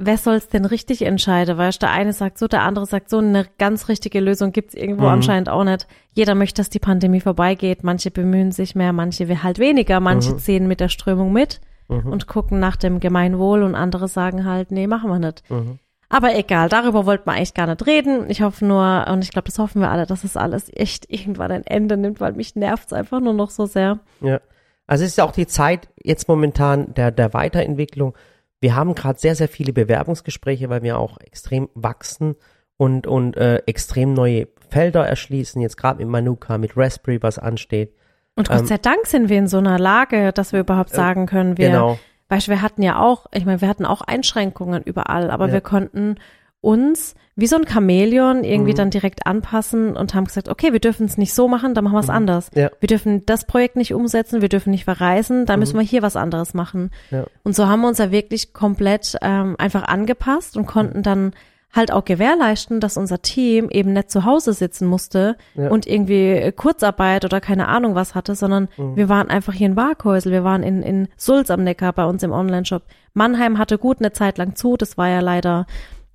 wer soll's denn richtig entscheiden? Weißt der eine sagt so, der andere sagt so, eine ganz richtige Lösung gibt's irgendwo Mhm. anscheinend auch nicht. Jeder möchte, dass die Pandemie vorbeigeht. Manche bemühen sich mehr, manche will halt weniger, manche Mhm. ziehen mit der Strömung mit Mhm. und gucken nach dem Gemeinwohl und andere sagen halt, nee, machen wir nicht. Mhm. Aber egal, darüber wollten wir eigentlich gar nicht reden. Ich hoffe nur, und ich glaube, das hoffen wir alle, dass es alles echt irgendwann ein Ende nimmt, weil mich nervt's einfach nur noch so sehr. Ja. Also es ist ja auch die Zeit jetzt momentan der, der Weiterentwicklung. Wir haben gerade sehr, sehr viele Bewerbungsgespräche, weil wir auch extrem wachsen und, und äh, extrem neue Felder erschließen. Jetzt gerade mit Manuka, mit Raspberry, was ansteht. Und Gott Ähm, sei Dank sind wir in so einer Lage, dass wir überhaupt sagen können, wir, genau. weißt du, wir hatten ja auch, ich meine, wir hatten auch Einschränkungen überall, aber Ja. wir konnten uns wie so ein Chamäleon irgendwie Mhm. dann direkt anpassen und haben gesagt, okay, wir dürfen es nicht so machen, dann machen wir es anders. Ja. Wir dürfen das Projekt nicht umsetzen, wir dürfen nicht verreisen, dann müssen wir hier was anderes machen. Mhm. Ja. Und so haben wir uns ja wirklich komplett ähm, einfach angepasst und konnten dann halt auch gewährleisten, dass unser Team eben nicht zu Hause sitzen musste Ja. und irgendwie Kurzarbeit oder keine Ahnung was hatte, sondern Mhm. wir waren einfach hier in Waghäusel, wir waren in, in Sulz am Neckar bei uns im Online-Shop. Mannheim hatte gut eine Zeit lang zu, das war ja leider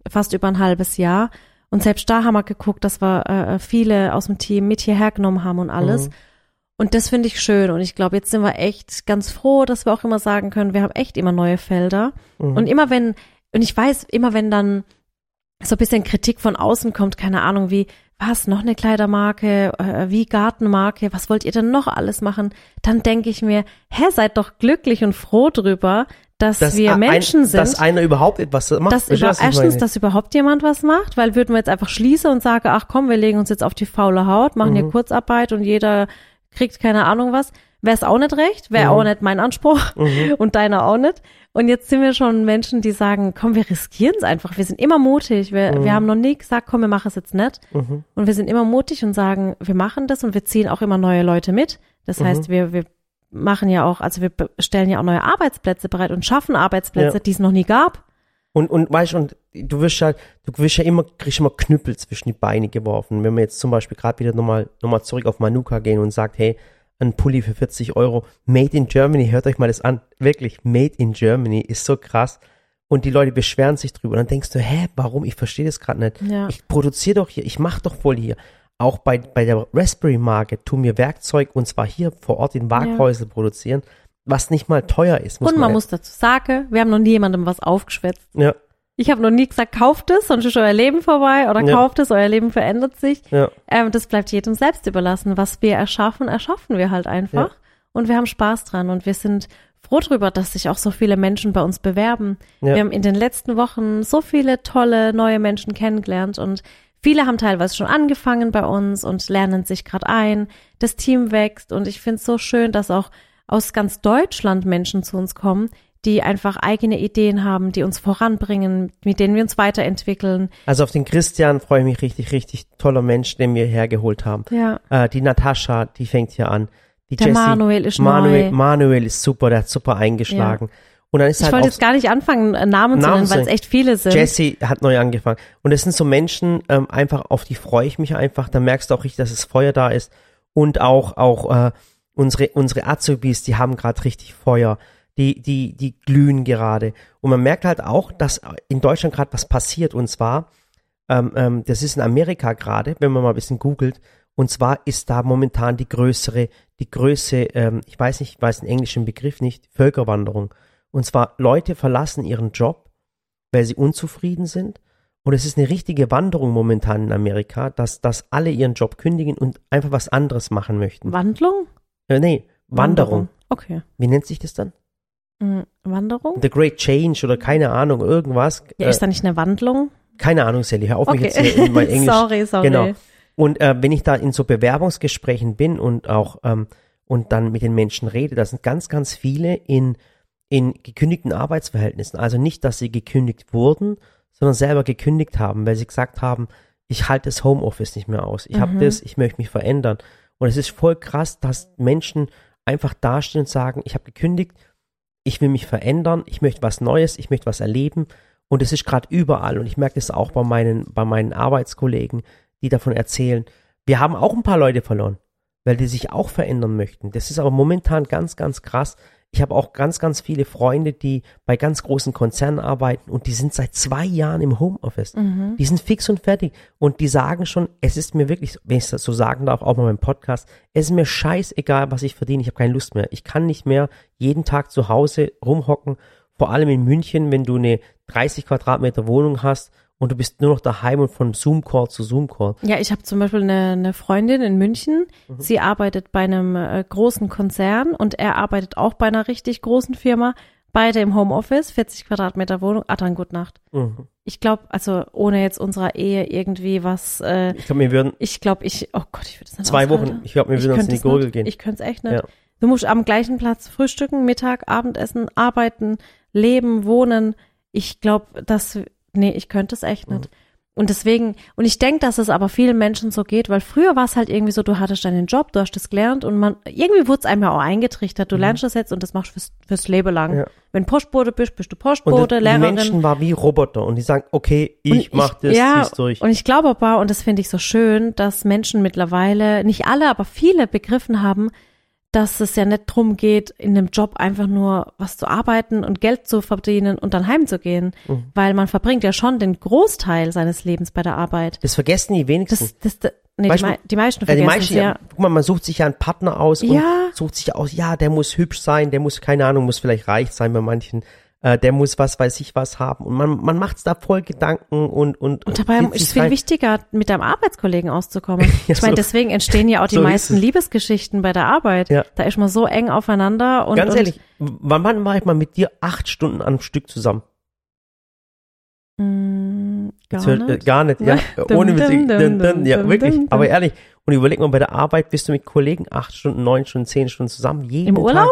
fast über ein halbes Jahr. Und selbst da haben wir geguckt, dass wir äh, viele aus dem Team mit hierher genommen haben und alles. Mhm. Und das finde ich schön. Und ich glaube, jetzt sind wir echt ganz froh, dass wir auch immer sagen können, wir haben echt immer neue Felder. Mhm. Und immer wenn, und ich weiß, immer wenn dann so ein bisschen Kritik von außen kommt, keine Ahnung, wie, was, noch eine Kleidermarke, äh, wie Gartenmarke, was wollt ihr denn noch alles machen? Dann denke ich mir, hä, seid doch glücklich und froh drüber, dass, Dass wir ein- Menschen sind Dass einer überhaupt etwas macht. dass über, ich erstens, dass überhaupt jemand was macht, weil würden wir jetzt einfach schließen und sagen, ach komm, wir legen uns jetzt auf die faule Haut, machen Mhm. hier Kurzarbeit und jeder kriegt keine Ahnung was, wäre es auch nicht recht, wäre Mhm. auch nicht mein Anspruch Mhm. und deiner auch nicht. Und jetzt sind wir schon Menschen, die sagen, komm, wir riskieren es einfach. Wir sind immer mutig. Wir, Mhm. wir haben noch nie gesagt, komm, wir machen es jetzt nicht. Mhm. Und wir sind immer mutig und sagen, wir machen das und wir ziehen auch immer neue Leute mit. Das Mhm. heißt, wir, wir machen ja auch, also wir stellen ja auch neue Arbeitsplätze bereit und schaffen Arbeitsplätze, Ja. die es noch nie gab. Und, und weißt du, und du wirst ja, du wirst ja immer, kriegst immer Knüppel zwischen die Beine geworfen. Wenn wir jetzt zum Beispiel gerade wieder nochmal noch mal zurück auf Manuka gehen und sagt, hey, ein Pulli für 40 Euro, made in Germany, hört euch mal das an. Wirklich, made in Germany ist so krass. Und die Leute beschweren sich drüber. Und dann denkst du, hä, warum? Ich verstehe das gerade nicht. Ja. Ich produziere doch hier, ich mache doch voll hier. Auch bei, bei der Raspberry-Marke tun wir Werkzeug und zwar hier vor Ort in Waghäusel produzieren, was nicht mal teuer ist. Muss und man man muss dazu sagen, wir haben noch nie jemandem was aufgeschwätzt. ja, Ich habe noch nie gesagt, kauft es, sonst ist euer Leben vorbei oder Ja. kauft es, euer Leben verändert sich. ja, Ähm, das bleibt jedem selbst überlassen. Was wir erschaffen, erschaffen wir halt einfach. Ja. Und wir haben Spaß dran und wir sind froh drüber, dass sich auch so viele Menschen bei uns bewerben. Ja. Wir haben in den letzten Wochen so viele tolle neue Menschen kennengelernt und viele haben teilweise schon angefangen bei uns und lernen sich gerade ein. Das Team wächst und ich finde es so schön, dass auch aus ganz Deutschland Menschen zu uns kommen, die einfach eigene Ideen haben, die uns voranbringen, mit denen wir uns weiterentwickeln. Also auf den Christian freue ich mich richtig, richtig toller Mensch, den wir hergeholt haben. Ja. Äh, die Natascha, die fängt hier an. Die Der Jessie, Manuel ist Manuel, neu. Manuel ist super, der hat super eingeschlagen. Und dann ist Ich halt wollte jetzt gar nicht anfangen, äh, Namen zu Namen nennen, weil es echt viele sind. Jesse hat neu angefangen. Und es sind so Menschen, ähm, einfach auf die freue ich mich einfach. Da merkst du auch richtig, dass das Feuer da ist. Und auch, auch äh, unsere, unsere Azubis, die haben gerade richtig Feuer. Die, die, die glühen gerade. Und man merkt halt auch, dass in Deutschland gerade was passiert. Und zwar, ähm, ähm, das ist in Amerika gerade, wenn man mal ein bisschen googelt. Und zwar ist da momentan die größere, die Größe, ähm, ich weiß nicht, ich weiß den englischen Begriff nicht, Völkerwanderung. Und zwar Leute verlassen ihren Job, weil sie unzufrieden sind. Und es ist eine richtige Wanderung momentan in Amerika, dass, dass alle ihren Job kündigen und einfach was anderes machen möchten. Wandlung? Äh, nee, Wanderung. Okay. Wie nennt sich das dann? Mhm. Wanderung? The Great Change oder keine Ahnung, irgendwas. Ja, äh, ist da nicht eine Wandlung? keine Ahnung, Sally, hör auf mich Okay. jetzt hier in mein Englisch. sorry, sorry. Genau. Und äh, wenn ich da in so Bewerbungsgesprächen bin und auch ähm, und dann mit den Menschen rede, da sind ganz, ganz viele in, in gekündigten Arbeitsverhältnissen. Also nicht, dass sie gekündigt wurden, sondern selber gekündigt haben, weil sie gesagt haben, ich halte das Homeoffice nicht mehr aus. Ich habe Mhm. das, ich möchte mich verändern. Und es ist voll krass, dass Menschen einfach dastehen und sagen, ich habe gekündigt, ich will mich verändern, ich möchte was Neues, ich möchte was erleben. Und es ist gerade überall. Und ich merke das auch bei meinen, bei meinen Arbeitskollegen, die davon erzählen. Wir haben auch ein paar Leute verloren, weil die sich auch verändern möchten. Das ist aber momentan ganz, ganz krass. Ich habe auch ganz, ganz viele Freunde, die bei ganz großen Konzernen arbeiten und die sind seit zwei Jahren im Homeoffice. Die sind fix und fertig und die sagen schon, es ist mir wirklich, wenn ich das so sagen darf, auch mal im Podcast, es ist mir scheißegal, was ich verdiene, ich habe keine Lust mehr. Ich kann nicht mehr jeden Tag zu Hause rumhocken, vor allem in München, wenn du eine 30 Quadratmeter Wohnung hast und du bist nur noch daheim und von Zoom-Call zu Zoom-Call. Ja, ich habe zum Beispiel eine, eine Freundin in München. Mhm. Sie arbeitet bei einem äh, großen Konzern und er arbeitet auch bei einer richtig großen Firma. Beide im Homeoffice, 40 Quadratmeter Wohnung. Ah, dann gute Nacht. Mhm. Ich glaube, also ohne jetzt unserer Ehe irgendwie was. Äh, Ich glaube, wir würden ich glaube, ich. Oh Gott, ich würde es nicht zwei aushalten. Wochen, ich glaube, wir würden uns in die Gurgel gehen. Ich könnte es echt nicht. Ja. Du musst am gleichen Platz frühstücken, Mittag, Abendessen, arbeiten, leben, wohnen. Ich glaube, das, nee, ich könnte es echt Mhm. nicht. Und deswegen, und ich denke, dass es aber vielen Menschen so geht, weil früher war es halt irgendwie so, du hattest deinen Job, du hast das gelernt und man, irgendwie wurde es einem ja auch eingetrichtert, du lernst das jetzt und das machst du fürs, fürs Leben lang. Mhm. Ja. Wenn Postbote bist, bist du Und Postbote, die Lehrerin. Menschen war wie Roboter und die sagen, okay, Und ich mach das, ja, zieh's durch. Und ich glaube aber, und das finde ich so schön, dass Menschen mittlerweile, nicht alle, aber viele begriffen haben, dass es ja nicht drum geht, in einem Job einfach nur was zu arbeiten und Geld zu verdienen und dann heimzugehen. Mhm. Weil man verbringt ja schon den Großteil seines Lebens bei der Arbeit. Das vergessen die wenigsten. Das, das, nee, die, du, mei die meisten Ja, die vergessen meisten, ja. guck mal, man sucht sich ja einen Partner aus und Ja. sucht sich aus, ja, der muss hübsch sein, der muss, keine Ahnung, muss vielleicht reich sein bei manchen, äh, der muss was weiß ich was haben und man, man macht's da voll Gedanken und, und, Und dabei ist es viel rein. wichtiger, mit deinem Arbeitskollegen auszukommen. Ja, ich meine, so- deswegen entstehen ja auch die so ist meisten es. Liebesgeschichten bei der Arbeit. Ja. Da ist man so eng aufeinander und, Ganz und ehrlich, wann, wann war ich mal mit dir acht Stunden am Stück zusammen? Mm, gar Jetzt äh, nicht. Gar nicht, ja. Dum, Ohne dum, ja, dum, wirklich. dum, Aber ehrlich. Und überleg mal, bei der Arbeit bist du mit Kollegen acht Stunden, neun Stunden, zehn Stunden zusammen. Jeden Im Tag.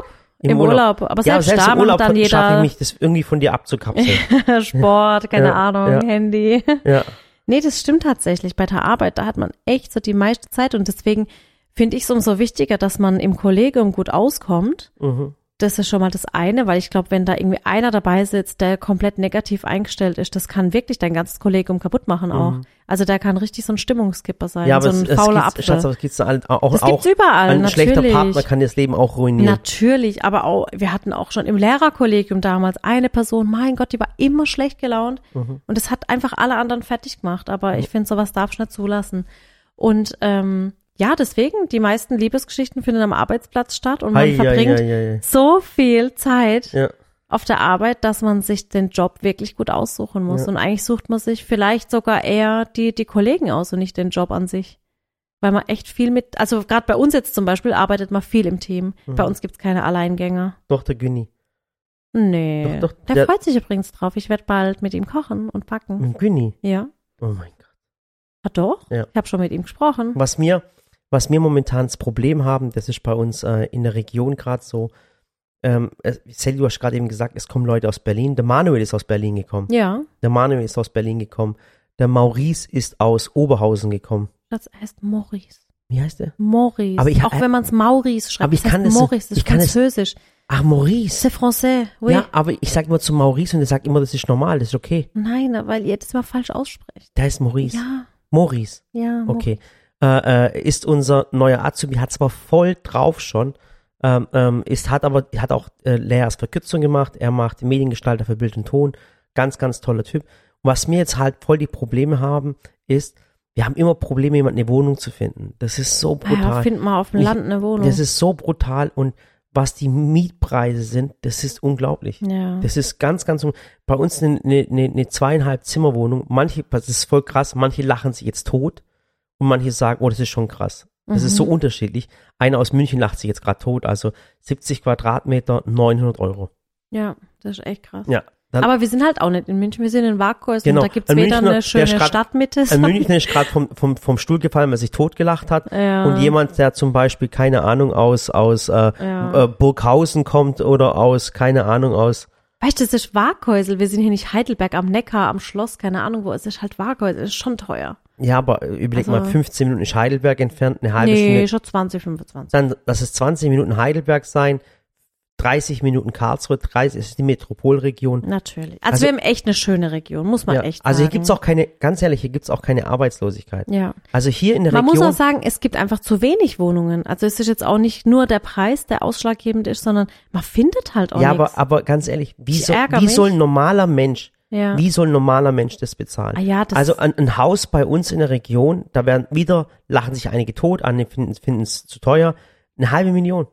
Urlaub? Im Urlaub. Aber ja, selbst selbst da im Urlaub dann schaffe jeder- ich mich, das irgendwie von dir abzukapseln. Sport, keine Ja, Ahnung, ja. Handy. ja. Nee, das stimmt tatsächlich. Bei der Arbeit, da hat man echt so die meiste Zeit und deswegen finde ich es umso wichtiger, dass man im Kollegium gut auskommt. Mhm. Das ist schon mal das eine, weil ich glaube, wenn da irgendwie einer dabei sitzt, der komplett negativ eingestellt ist, das kann wirklich dein ganzes Kollegium kaputt machen auch. Also der kann richtig so ein Stimmungskipper sein, Mhm. Ja, aber so ein es fauler Apfel. Schatz, aber es gibt's da auch, Das auch gibt's überall, ein schlechter natürlich. Partner kann dir das Leben auch ruinieren. Natürlich, aber auch, wir hatten auch schon im Lehrerkollegium damals eine Person, mein Gott, die war immer schlecht gelaunt Mhm. und es hat einfach alle anderen fertig gemacht. Aber ich finde, sowas darf ich nicht zulassen. Und ähm, ja, deswegen, die meisten Liebesgeschichten finden am Arbeitsplatz statt und man Ei, ei, verbringt ei, ei, ei. so viel Zeit Ja. auf der Arbeit, dass man sich den Job wirklich gut aussuchen muss. Ja. Und eigentlich sucht man sich vielleicht sogar eher die, die Kollegen aus und nicht den Job an sich. Weil man echt viel mit, also gerade bei uns jetzt zum Beispiel arbeitet man viel im Team. Mhm. Bei uns gibt's keine Alleingänger. Doch, der Günni. Nee. Doch, doch, der, der- freut sich übrigens drauf. Ich werde bald mit ihm kochen und backen. Günni. Ja. Oh mein Gott. Ah, doch? Ja. Ich habe schon mit ihm gesprochen. Was mir, was wir momentan das Problem haben, das ist bei uns äh, in der Region gerade so, ähm, Sally, du hast gerade eben gesagt, es kommen Leute aus Berlin. Der Manuel ist aus Berlin gekommen. Ja. Der Manuel ist aus Berlin gekommen. Der Maurice ist aus Oberhausen gekommen. Das heißt Maurice. Wie heißt der? Maurice. Aber ich- Auch wenn man es Maurice schreibt. Aber ich kann es- Maurice, das ich ist kann es- französisch. Ach, Maurice. C'est français. Oui. Ja, aber ich sag immer zu Maurice und der sagt immer, das ist normal, das ist okay. Nein, weil ihr das immer falsch aussprecht. Der heißt Maurice. Ja, Maurice. ja. Okay. Äh, äh, ist unser neuer Azubi, hat zwar voll drauf schon, ähm, ähm, ist, hat aber, hat auch äh, Leas Verkürzung gemacht, er macht Mediengestalter für Bild und Ton, ganz, ganz toller Typ. Und was mir jetzt halt voll die Probleme haben, ist, wir haben immer Probleme, jemand eine Wohnung zu finden. Das ist so Ja, brutal. find mal auf dem Land eine Wohnung. das ist so brutal und was die Mietpreise sind, das ist unglaublich. ja. Das ist ganz, ganz, bei uns eine, eine, eine, eine zweieinhalb Zimmerwohnung. Manche, das ist voll krass, manche lachen sich jetzt tot und manche sagen, oh, das ist schon krass. Das ist Mhm. so unterschiedlich. Einer aus München lacht sich jetzt gerade tot, also 70 Quadratmeter, 900 Euro. ja, das ist echt krass. Ja. Aber wir sind halt auch nicht in München, wir sind in Waghäusel Genau. und da gibt's Ein weder eine schöne ist grad- Stadtmitte. ein Münchner ist gerade vom, vom, vom Stuhl gefallen, weil sich totgelacht hat. Ja. Und jemand, der zum Beispiel, keine Ahnung, aus, aus äh, Ja. äh, Burghausen kommt oder aus, keine Ahnung, aus Weißt du, das ist Waghäusel. Wir sind hier nicht Heidelberg am Neckar, am Schloss, keine Ahnung wo. Es ist halt Waghäusel. Es ist schon teuer. Ja, aber überleg Also- mal, 15 Minuten ist Heidelberg entfernt, eine halbe nee, Stunde. schon 20, 25. Dann, lass es 20 Minuten Heidelberg sein, 30 Minuten Karlsruhe, 30 ist die Metropolregion. Natürlich. Also, Also- wir haben echt eine schöne Region, muss man Ja, echt also hier sagen. gibt's auch keine, ganz ehrlich, hier gibt's auch keine Arbeitslosigkeit. Ja. Also hier in der Man Region. muss auch sagen, es gibt einfach zu wenig Wohnungen. Also es ist jetzt auch nicht nur der Preis, der ausschlaggebend ist, sondern man findet halt auch ja, nichts. aber, aber ganz ehrlich, wie, ärgere wie mich. soll ein normaler Mensch, Ja. wie soll ein normaler Mensch das bezahlen? Ah ja, das- also ein, ein Haus bei uns in der Region, da werden wieder, lachen sich einige tot, andere finden es zu teuer, eine halbe Million.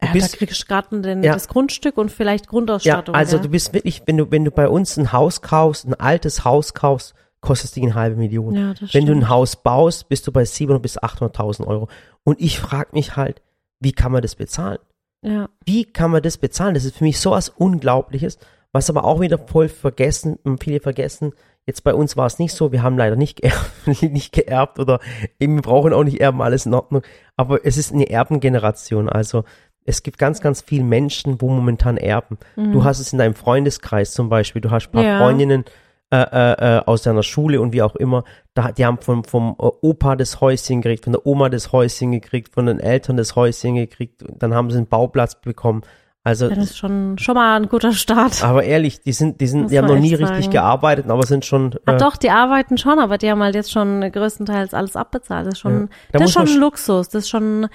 Du ja, bist- da kriegst du gerade Ja. das Grundstück und vielleicht Ja, Grundausstattung. also ja. du bist wirklich, wenn du, wenn du bei uns ein Haus kaufst, ein altes Haus kaufst, kostet es dich eine halbe Million. Ja, das wenn du stimmt. ein Haus baust, bist du bei 700 bis 800.000 Euro. Und ich frage mich halt, wie kann man das bezahlen? ja. Wie kann man das bezahlen? Das ist für mich so was Unglaubliches, was aber auch wieder voll vergessen, viele vergessen. Jetzt bei uns war es nicht so, wir haben leider nicht geerbt, nicht geerbt oder eben, wir brauchen auch nicht erben, alles in Ordnung. Aber es ist eine Erbengeneration, also es gibt ganz, ganz viele Menschen, wo momentan erben. Du hast es in deinem Freundeskreis zum Beispiel, du hast ein paar Ja. Freundinnen äh, äh, äh, aus deiner Schule und wie auch immer, da, die haben vom, vom äh, Opa das Häuschen gekriegt, von der Oma das Häuschen gekriegt, von den Eltern das Häuschen gekriegt, dann haben sie einen Bauplatz bekommen. Also, Das ist schon, schon mal ein guter Start. aber ehrlich, die sind, die sind, Muss die haben noch nie echt richtig sagen. gearbeitet, aber sind schon. Ah, äh, doch, die arbeiten schon, aber die haben halt jetzt schon größtenteils alles abbezahlt. Das ist schon, Ja. Da das ist schon Luxus. Das ist schon,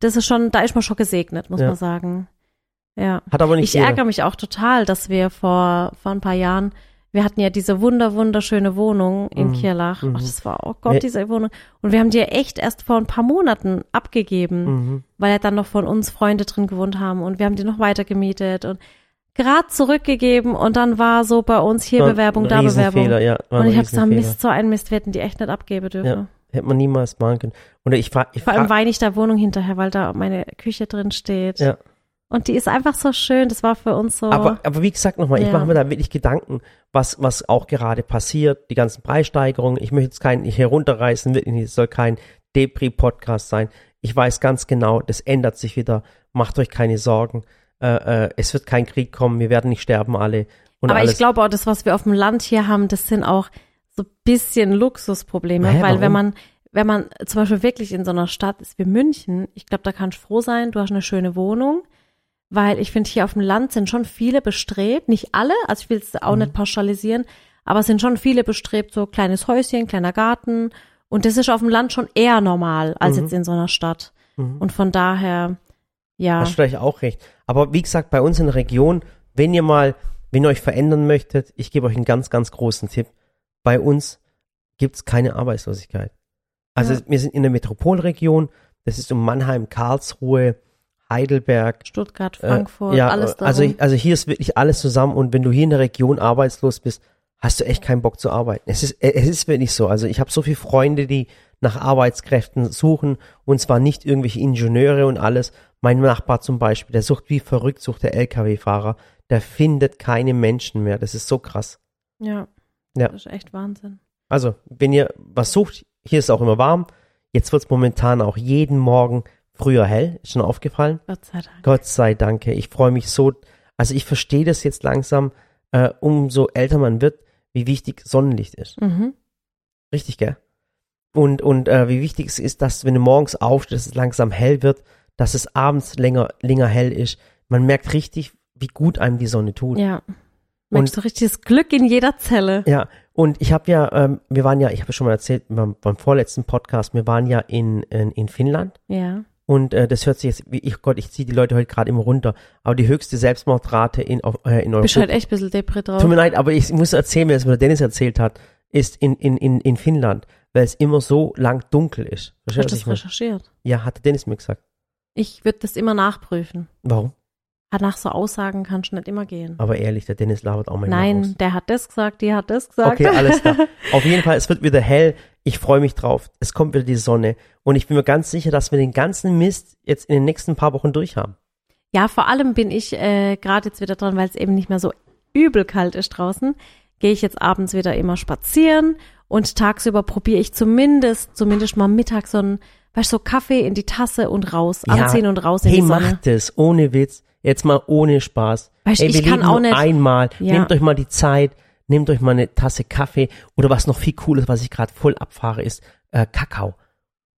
das ist schon, da ist man schon gesegnet, muss Ja. man sagen. Ja. Hat aber nicht Ich jeder. ärgere mich auch total, dass wir vor, vor ein paar Jahren, wir hatten ja diese wunder, wunderschöne Wohnung in Mhm. Kirlach. Mhm. Oh, das war, oh Gott, Nee. diese Wohnung. Und wir haben die ja echt erst vor ein paar Monaten abgegeben, Mhm. weil ja dann noch von uns Freunde drin gewohnt haben und wir haben die noch weiter gemietet und gerade zurückgegeben und dann war so bei uns hier War Bewerbung, da Bewerbung. Ja, Und ich habe gesagt. Mist, so ein Mist, wir hätten die echt nicht abgeben dürfen. Ja. Hätte man niemals machen können. Und ich frage, ich Vor allem frag, weine ich der Wohnung hinterher, weil da meine Küche drin steht. Ja. Und die ist einfach so schön. Das war für uns so. aber, aber wie gesagt nochmal, ich Ja. mache mir da wirklich Gedanken, was, was auch gerade passiert, die ganzen Preissteigerungen. Ich möchte jetzt keinen herunterreißen, wirklich es soll kein Depri-Podcast sein. Ich weiß ganz genau, das ändert sich wieder. Macht euch keine Sorgen. Äh, äh, es wird kein Krieg kommen, wir werden nicht sterben alle. Aber alles. ich glaube auch, das, was wir auf dem Land hier haben, das sind auch so ein bisschen Luxusprobleme. Hä, weil wenn warum? man, wenn man zum Beispiel wirklich in so einer Stadt ist wie München, ich glaube, da kannst du froh sein, du hast eine schöne Wohnung. Weil ich finde, hier auf dem Land sind schon viele bestrebt, nicht alle, also ich will es auch Mhm. nicht pauschalisieren, aber es sind schon viele bestrebt, so kleines Häuschen, kleiner Garten. Und das ist auf dem Land schon eher normal als Mhm. jetzt in so einer Stadt. Mhm. Und von daher, ja. Hast vielleicht auch recht. Aber wie gesagt, bei uns in der Region, wenn ihr mal, wenn ihr euch verändern möchtet, ich gebe euch einen ganz, ganz großen Tipp. Bei uns gibt's keine Arbeitslosigkeit. Also Ja. wir sind in der Metropolregion, das ist um Mannheim, Karlsruhe, Heidelberg, Stuttgart, äh, Frankfurt, ja, alles da. also, also hier ist wirklich alles zusammen und wenn du hier in der Region arbeitslos bist, hast du echt keinen Bock zu arbeiten. Es ist, äh, es ist wirklich so. Also ich habe so viele Freunde, die nach Arbeitskräften suchen und zwar nicht irgendwelche Ingenieure und alles. Mein Nachbar zum Beispiel, der sucht wie verrückt, sucht der LKW-Fahrer, der findet keine Menschen mehr. Das ist so krass. ja. Ja. Das ist echt Wahnsinn. Also, wenn ihr was sucht, hier ist es auch immer warm. Jetzt wird's momentan auch jeden Morgen früher hell. Ist schon aufgefallen? Gott sei Dank. Gott sei Dank. Ich freue mich so. Also ich verstehe das jetzt langsam, äh, umso älter man wird, wie wichtig Sonnenlicht ist. Mhm. Richtig, gell? Und, und äh, wie wichtig es ist, dass wenn du morgens aufstehst, dass es langsam hell wird, dass es abends länger, länger hell ist. Man merkt richtig, wie gut einem die Sonne tut. Ja. Merkst du richtiges Glück in jeder Zelle. Ja, und ich habe ja, ähm, wir waren ja, ich habe ja schon mal erzählt beim, beim vorletzten Podcast, wir waren ja in, in, in Finnland Ja. und äh, das hört sich jetzt, wie ich Gott, ich ziehe die Leute heute gerade immer runter, aber die höchste Selbstmordrate in, auf, äh, in Bist Europa. halt echt ein bisschen Depri drauf. Tut mir leid, aber ich muss erzählen, mir der Dennis erzählt hat, ist in, in, in, in Finnland, weil es immer so lang dunkel ist. Hast Verstehst du du, was das recherchiert? Ja, hat der Dennis mir gesagt. Ich würde das immer nachprüfen. Warum? Nach so Aussagen kannst du nicht immer gehen. Aber ehrlich, der Dennis labert auch manchmal Nein, aus. der hat das gesagt, die hat das gesagt. Okay, alles klar. Auf jeden Fall, es wird wieder hell. Ich freue mich drauf. Es kommt wieder die Sonne. Und ich bin mir ganz sicher, dass wir den ganzen Mist jetzt in den nächsten paar Wochen durchhaben. Ja, vor allem bin ich äh, gerade jetzt wieder dran, weil es eben nicht mehr so übel kalt ist draußen, gehe ich jetzt abends wieder immer spazieren und tagsüber probiere ich zumindest, zumindest mal mittags so ein, weißt du, so Kaffee in die Tasse und raus, Ja, anziehen und raus in Hey, die Sonne. macht es, ohne Witz. Jetzt mal ohne Spaß. Weißt, Ey, ich wir kann leben auch nur nicht- einmal. Ja. Nehmt euch mal die Zeit, nehmt euch mal eine Tasse Kaffee oder was noch viel cooles, was ich gerade voll abfahre, ist äh, Kakao.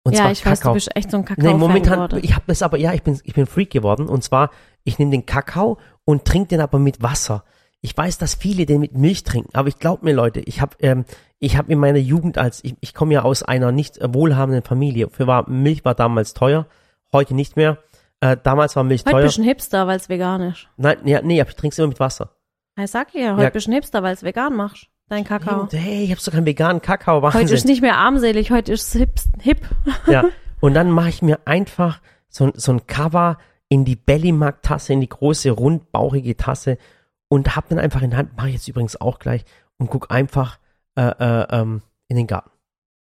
Und ja, zwar ich weiß, du Kakao. bist echt so ein Nee, Kakao-Fan momentan, geworden. ich habe das aber, ja, ich bin, ich bin Freak geworden. Und zwar, ich nehme den Kakao und trinke den aber mit Wasser. Ich weiß, dass viele den mit Milch trinken, aber ich glaube mir, Leute, ich habe ähm, ich habe in meiner Jugend als, ich, ich komme ja aus einer nicht wohlhabenden Familie. Für war, Milch war damals teuer, heute nicht mehr. Äh, damals war Milch Heute teuer. bist du ein Hipster, weil es vegan ist. Nein, ja, nee, aber ich trinke es immer mit Wasser. Ich sag dir, heute Ja. bist du ein Hipster, weil es vegan machst. Dein Kakao. Hey, ich habe sogar einen veganen Kakao, Heute ist Wahnsinn. nicht mehr armselig, heute ist es hip. hip. Ja. Und dann mache ich mir einfach so, so ein Cover in die Bellymark-Tasse, in die große, rundbauchige Tasse und hab dann einfach in der Hand, mache ich jetzt übrigens auch gleich und guck einfach äh, äh, ähm, in den Garten.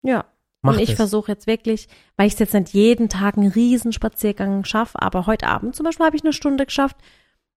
Ja. Mach und ich versuche jetzt wirklich, weil ich es jetzt nicht jeden Tag einen Riesenspaziergang schaffe, aber heute Abend zum Beispiel habe ich eine Stunde geschafft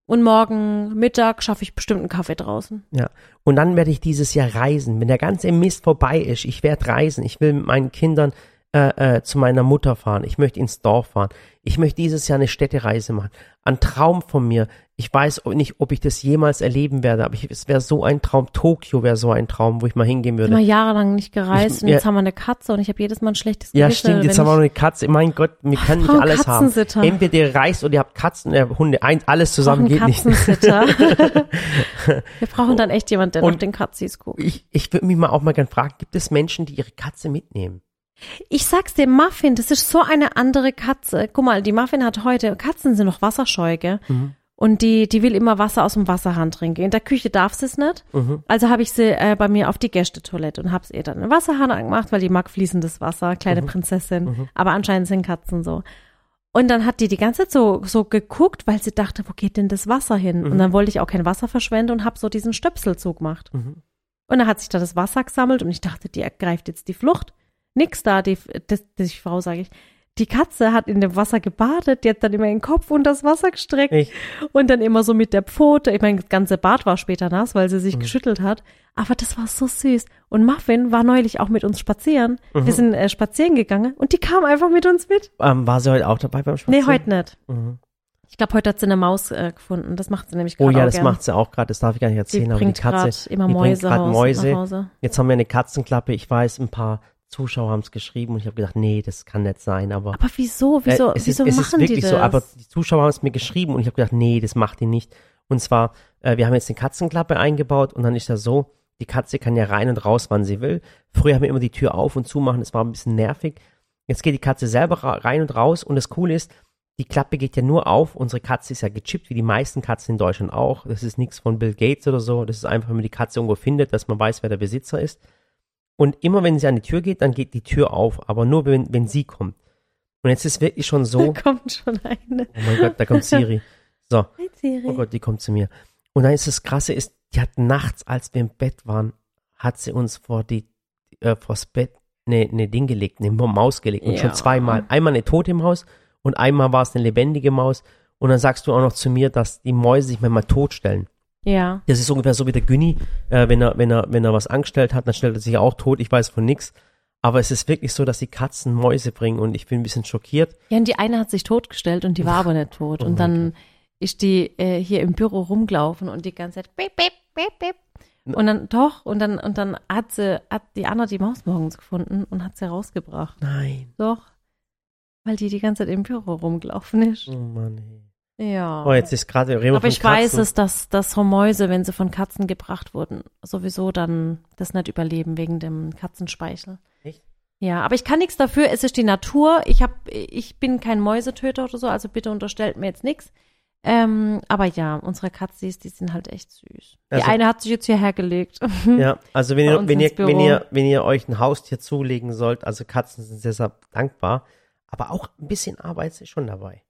und morgen Mittag schaffe ich bestimmt einen Kaffee draußen. Ja. Und dann werde ich dieses Jahr reisen. Wenn der ganze Mist vorbei ist, ich werde reisen. Ich will mit meinen Kindern äh, äh, zu meiner Mutter fahren. Ich möchte ins Dorf fahren. Ich möchte dieses Jahr eine Städtereise machen. Ein Traum von mir. Ich weiß nicht, ob ich das jemals erleben werde, aber ich, es wäre so ein Traum. Tokio wäre so ein Traum, wo ich mal hingehen Ich bin würde. mal jahrelang nicht gereist Ich- und jetzt ja. haben wir eine Katze und ich habe jedes Mal ein schlechtes Ja, Gewissen. stimmt. Jetzt haben wir noch eine Katze. Mein Gott, wir können nicht alles haben. Entweder ihr reist oder ihr habt Katzen, äh, Hunde. Ein, alles zusammen geht nicht. Wir brauchen dann echt jemanden, der nach Und- den Katzis guckt. Ich, ich würde mich mal auch mal gerne fragen, gibt es Menschen, die ihre Katze mitnehmen? Ich sag's dir, Muffin, das ist so eine andere Katze. Guck mal, die Muffin hat heute, Katzen sind noch wasserscheu, gell? Mhm. Und die, die will immer Wasser aus dem Wasserhahn trinken. In der Küche darf sie es nicht. Mhm. Also habe ich sie äh, bei mir auf die Gästetoilette und hab's ihr dann einen Wasserhahn angemacht, weil die mag fließendes Wasser, kleine Mhm. Prinzessin. Aber anscheinend sind Katzen so. Und dann hat die die ganze Zeit so, so geguckt, weil sie dachte, wo geht denn das Wasser hin? Und dann wollte ich auch kein Wasser verschwenden und hab so diesen Stöpsel zugemacht. Mhm. Und dann hat sich da das Wasser gesammelt und ich dachte, die ergreift jetzt die Flucht. Nix da, die, das, die Frau, sage ich. Die Katze hat in dem Wasser gebadet, die hat dann immer den Kopf unter das Wasser gestreckt Ich, und dann immer so mit der Pfote. Ich meine, das ganze Bad war später nass, weil sie Mhm. sich geschüttelt hat. Aber das war so süß. Und Muffin war neulich auch mit uns spazieren. Mhm. Wir sind äh, spazieren gegangen und die kam einfach mit uns mit. ähm, war sie heute auch dabei beim Spazieren? Nee, heute nicht. Mhm. Ich glaube, heute hat sie eine Maus äh, gefunden. Das macht sie nämlich Oh gerade ja, auch das gern. macht sie auch gerade, das darf ich gar nicht erzählen, aber die bringt Katze, gerade immer die bringt Mäuse, raus, Mäuse. Jetzt haben wir eine Katzenklappe, ich weiß, ein paar Zuschauer haben es geschrieben und ich habe gedacht, nee, das kann nicht sein, aber, Aber wieso? Wieso, äh, es, wieso ist, es machen ist wirklich die das? so, aber die Zuschauer haben es mir geschrieben und ich habe gedacht, nee, das macht die nicht. Und zwar, äh, wir haben jetzt eine Katzenklappe eingebaut und dann ist das so, die Katze kann ja rein und raus, wann sie will. Früher haben wir immer die Tür auf und zu machen, das war ein bisschen nervig. Jetzt geht die Katze selber rein und raus und das Coole ist, die Klappe geht ja nur auf. Unsere Katze ist ja gechippt, wie die meisten Katzen in Deutschland auch. Das ist nichts von Bill Gates oder so. Das ist einfach, wenn man die Katze irgendwo findet, dass man weiß, wer der Besitzer ist. Und immer wenn sie an die Tür geht, dann geht die Tür auf, aber nur wenn, wenn sie kommt. Und jetzt ist wirklich schon so, Da kommt schon eine. oh mein Gott, da kommt Siri. So, Hi, Siri. oh Gott, die kommt zu mir. Und dann ist das Krasse ist, die hat nachts, als wir im Bett waren, hat sie uns vor die, äh, vors Bett ne, ne Ding gelegt, eine Maus gelegt. Und Ja. schon zweimal. Einmal eine tote Maus und einmal war es eine lebendige Maus. Und dann sagst du auch noch zu mir, dass die Mäuse sich manchmal totstellen. Ja. Das ist ungefähr so wie der Günni, äh, wenn er, wenn er, wenn er was angestellt hat, dann stellt er sich auch tot. Ich weiß von nix. Aber es ist wirklich so, dass die Katzen Mäuse bringen und ich bin ein bisschen schockiert. Ja, und die eine hat sich totgestellt und die war aber nicht tot. Oh und dann ist die äh, hier im Büro rumgelaufen und die ganze Zeit beep, beep, beep, beep. Und dann doch, und dann, und dann hat sie, hat die Anna die Maus morgens gefunden und hat sie rausgebracht. Nein. Doch. Weil die die ganze Zeit im Büro rumgelaufen ist. Oh Mann. Ey. Ja. Oh, jetzt ist gerade reden Aber ich weiß Katzen. es, dass, dass Mäuse, wenn sie von Katzen gebracht wurden, sowieso dann das nicht überleben wegen dem Katzenspeichel. Echt? Ja, aber ich kann nichts dafür. Es ist die Natur. Ich hab, ich bin kein Mäusetöter oder so, also bitte unterstellt mir jetzt nichts. Ähm, aber ja, unsere Katzis, die sind halt echt süß. Die Also- eine hat sich jetzt hierher gelegt. Ja, also wenn ihr, wenn ihr, Büro. wenn ihr, wenn ihr euch ein Haustier zulegen sollt, also Katzen sind sehr, sehr dankbar, aber auch ein bisschen Arbeit ist schon dabei.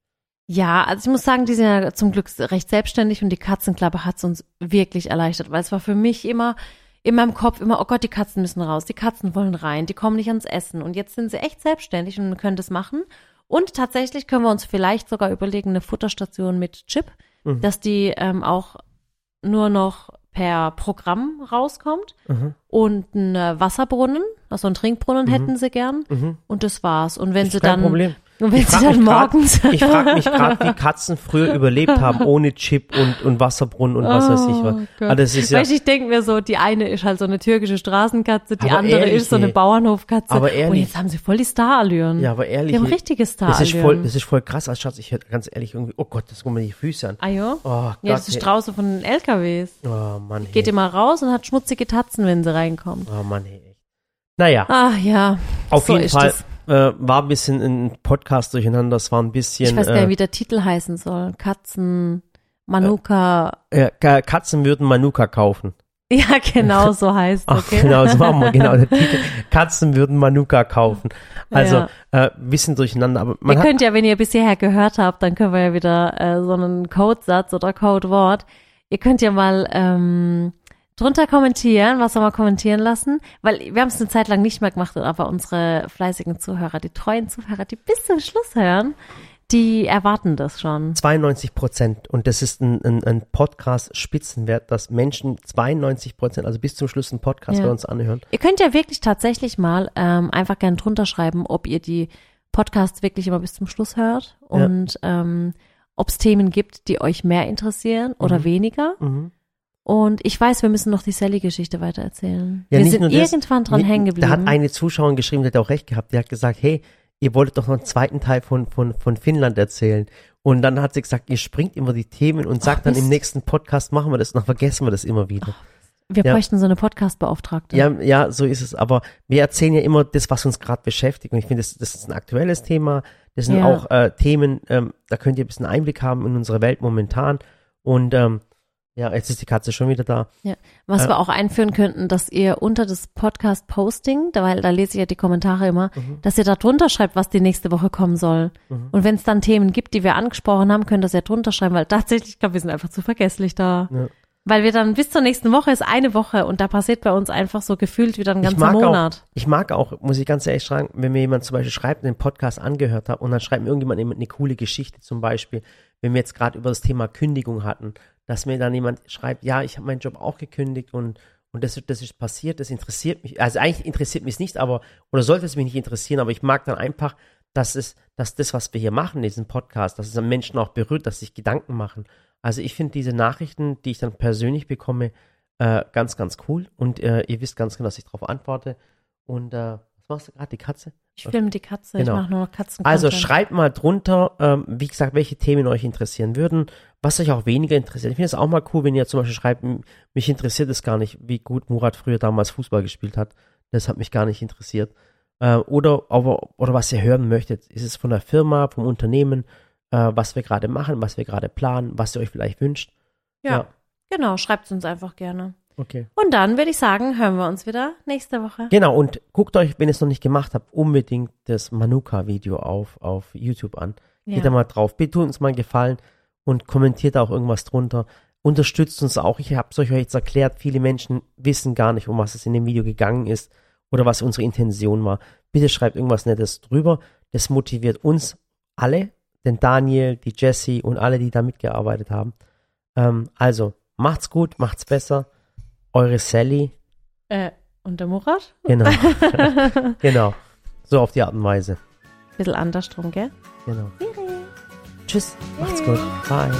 Ja, also ich muss sagen, die sind ja zum Glück recht selbstständig und die Katzenklappe hat es uns wirklich erleichtert, weil es war für mich immer in meinem Kopf immer, oh Gott, die Katzen müssen raus, die Katzen wollen rein, die kommen nicht ans Essen und jetzt sind sie echt selbstständig und können das machen und tatsächlich können wir uns vielleicht sogar überlegen, eine Futterstation mit Chip, Mhm. dass die ähm, auch nur noch per Programm rauskommt Mhm. und einen Wasserbrunnen, also einen Trinkbrunnen Mhm. hätten sie gern Mhm. und das war's und wenn Ist sie kein dann Problem. Und wenn Ich sie dann mich grad- morgens. Ich frage mich gerade, wie Katzen früher überlebt haben, ohne Chip und, und Wasserbrunnen und was weiß ich was. Oh Gott. Ah, das ist ja, Weißt ich denke mir so, die eine ist halt so eine türkische Straßenkatze, die Aber andere ehrlich, ist so eine. Bauernhofkatze. Aber Und ehrlich. jetzt haben sie voll die Starallüren. ja, aber ehrlich. die haben richtige das ist voll, Starallüren. das ist voll krass, als Schatz. Ich hätte ganz ehrlich irgendwie, oh Gott, das guck mal die Füße an. Ah ja? Oh Gott. Ja, das ist ey. draußen von den LKWs. Oh Mann, Geht hey. immer raus und hat schmutzige Tatzen, wenn sie reinkommt. Oh Mann, hey. Naja, Ah ja, auf so jeden Fall das. Äh, war ein bisschen ein Podcast durcheinander. Es war ein bisschen. Ich weiß gar äh, nicht, wie der Titel heißen soll. Katzen, Manuka. äh, Ka- Katzen würden Manuka kaufen. Ja, genau so heißt Ach, okay? genau, so machen wir, genau. Der Titel. Katzen würden Manuka kaufen. Also, Ja. äh, bisschen durcheinander, aber man ihr könnt ja, wenn ihr bis hierher gehört habt, dann können wir ja wieder äh, so einen Codesatz oder Codewort. Ihr könnt ja mal ähm, drunter kommentieren, was soll man kommentieren lassen, weil wir haben es eine Zeit lang nicht mehr gemacht, aber unsere fleißigen Zuhörer, die treuen Zuhörer, die bis zum Schluss hören, die erwarten das schon. 92 Prozent und das ist ein, ein, ein Podcast-Spitzenwert, dass Menschen 92 Prozent, also bis zum Schluss einen Podcast Ja. bei uns anhören. Ihr könnt ja wirklich tatsächlich mal ähm, einfach gern drunter schreiben, ob ihr die Podcasts wirklich immer bis zum Schluss hört Ja. und ähm, ob es Themen gibt, die euch mehr interessieren oder Mhm. weniger. Mhm. Und ich weiß, wir müssen noch die Sally-Geschichte weitererzählen. Ja, wir sind nur das, irgendwann dran hängen geblieben. Da hat eine Zuschauerin geschrieben, die hat auch recht gehabt, die hat gesagt, hey, ihr wolltet doch noch einen zweiten Teil von, von, von Finnland erzählen. Und dann hat sie gesagt, ihr springt immer die Themen und sagt dann im nächsten Podcast machen wir das und dann vergessen wir das immer wieder. wir ja. bräuchten so eine Podcast-Beauftragte. Ja, ja, so ist es. Aber wir erzählen ja immer das, was uns gerade beschäftigt. Und ich finde, das, das ist ein aktuelles Thema. Das sind Ja. auch äh, Themen, ähm, da könnt ihr ein bisschen Einblick haben in unsere Welt momentan. Und ähm, ja, jetzt ist die Katze schon wieder da. Was Äh, wir auch einführen könnten, dass ihr unter das Podcast-Posting, da- weil da lese ich ja die Kommentare immer, Mhm. dass ihr da drunter schreibt, was die nächste Woche kommen soll. Und wenn es dann Themen gibt, die wir angesprochen haben, könnt ihr das ja drunter schreiben, weil tatsächlich, ich glaube, wir sind einfach zu vergesslich da. Ja. Weil wir dann bis zur nächsten Woche ist eine Woche und da passiert bei uns einfach so gefühlt wieder ein ganzer Monat. Auch, ich mag auch, muss ich ganz ehrlich sagen, wenn mir jemand zum Beispiel schreibt, den Podcast angehört hat und dann schreibt mir irgendjemand eine coole Geschichte zum Beispiel, wenn wir jetzt gerade über das Thema Kündigung hatten, dass mir dann jemand schreibt, ja, ich habe meinen Job auch gekündigt und und das, das ist passiert, das interessiert mich. Also eigentlich interessiert mich es nicht, aber, oder sollte es mich nicht interessieren, aber ich mag dann einfach, dass es, dass das, was wir hier machen, diesen Podcast, dass es an Menschen auch berührt, dass sich Gedanken machen. Also ich finde diese Nachrichten, die ich dann persönlich bekomme, äh, ganz, ganz cool. Und äh, ihr wisst ganz genau, dass ich darauf antworte. Und äh, was machst du gerade, die Katze? Ich filme die Katze, Genau. ich mache nur noch Katzen. Also schreibt mal drunter, ähm, wie gesagt, welche Themen euch interessieren würden, was euch auch weniger interessiert. Ich finde es auch mal cool, wenn ihr zum Beispiel schreibt, mich interessiert es gar nicht, wie gut Murat früher damals Fußball gespielt hat. Das hat mich gar nicht interessiert. Äh, oder, aber, oder was ihr hören möchtet. Ist es von der Firma, vom Unternehmen, äh, was wir gerade machen, was wir gerade planen, was ihr euch vielleicht wünscht. Ja, Ja. genau, schreibt uns einfach gerne. Okay. Und dann würde ich sagen, hören wir uns wieder nächste Woche. Genau, und guckt euch, wenn ihr es noch nicht gemacht habt, unbedingt das Manuka-Video auf, auf YouTube an. Geht da Ja. mal drauf. Bitte tut uns mal einen Gefallen und kommentiert auch irgendwas drunter. Unterstützt uns auch. Ich habe es euch jetzt erklärt, viele Menschen wissen gar nicht, um was es in dem Video gegangen ist oder was unsere Intention war. Bitte schreibt irgendwas Nettes drüber. Das motiviert uns alle, den Daniel, die Jessie und alle, die da mitgearbeitet haben. Ähm, also, macht's gut, macht's besser. Eure Sally. Äh, und der Murat? Genau. genau. So auf die Art und Weise. Bisschen andersrum, gell? Genau. Tschüss. Macht's gut. Bye.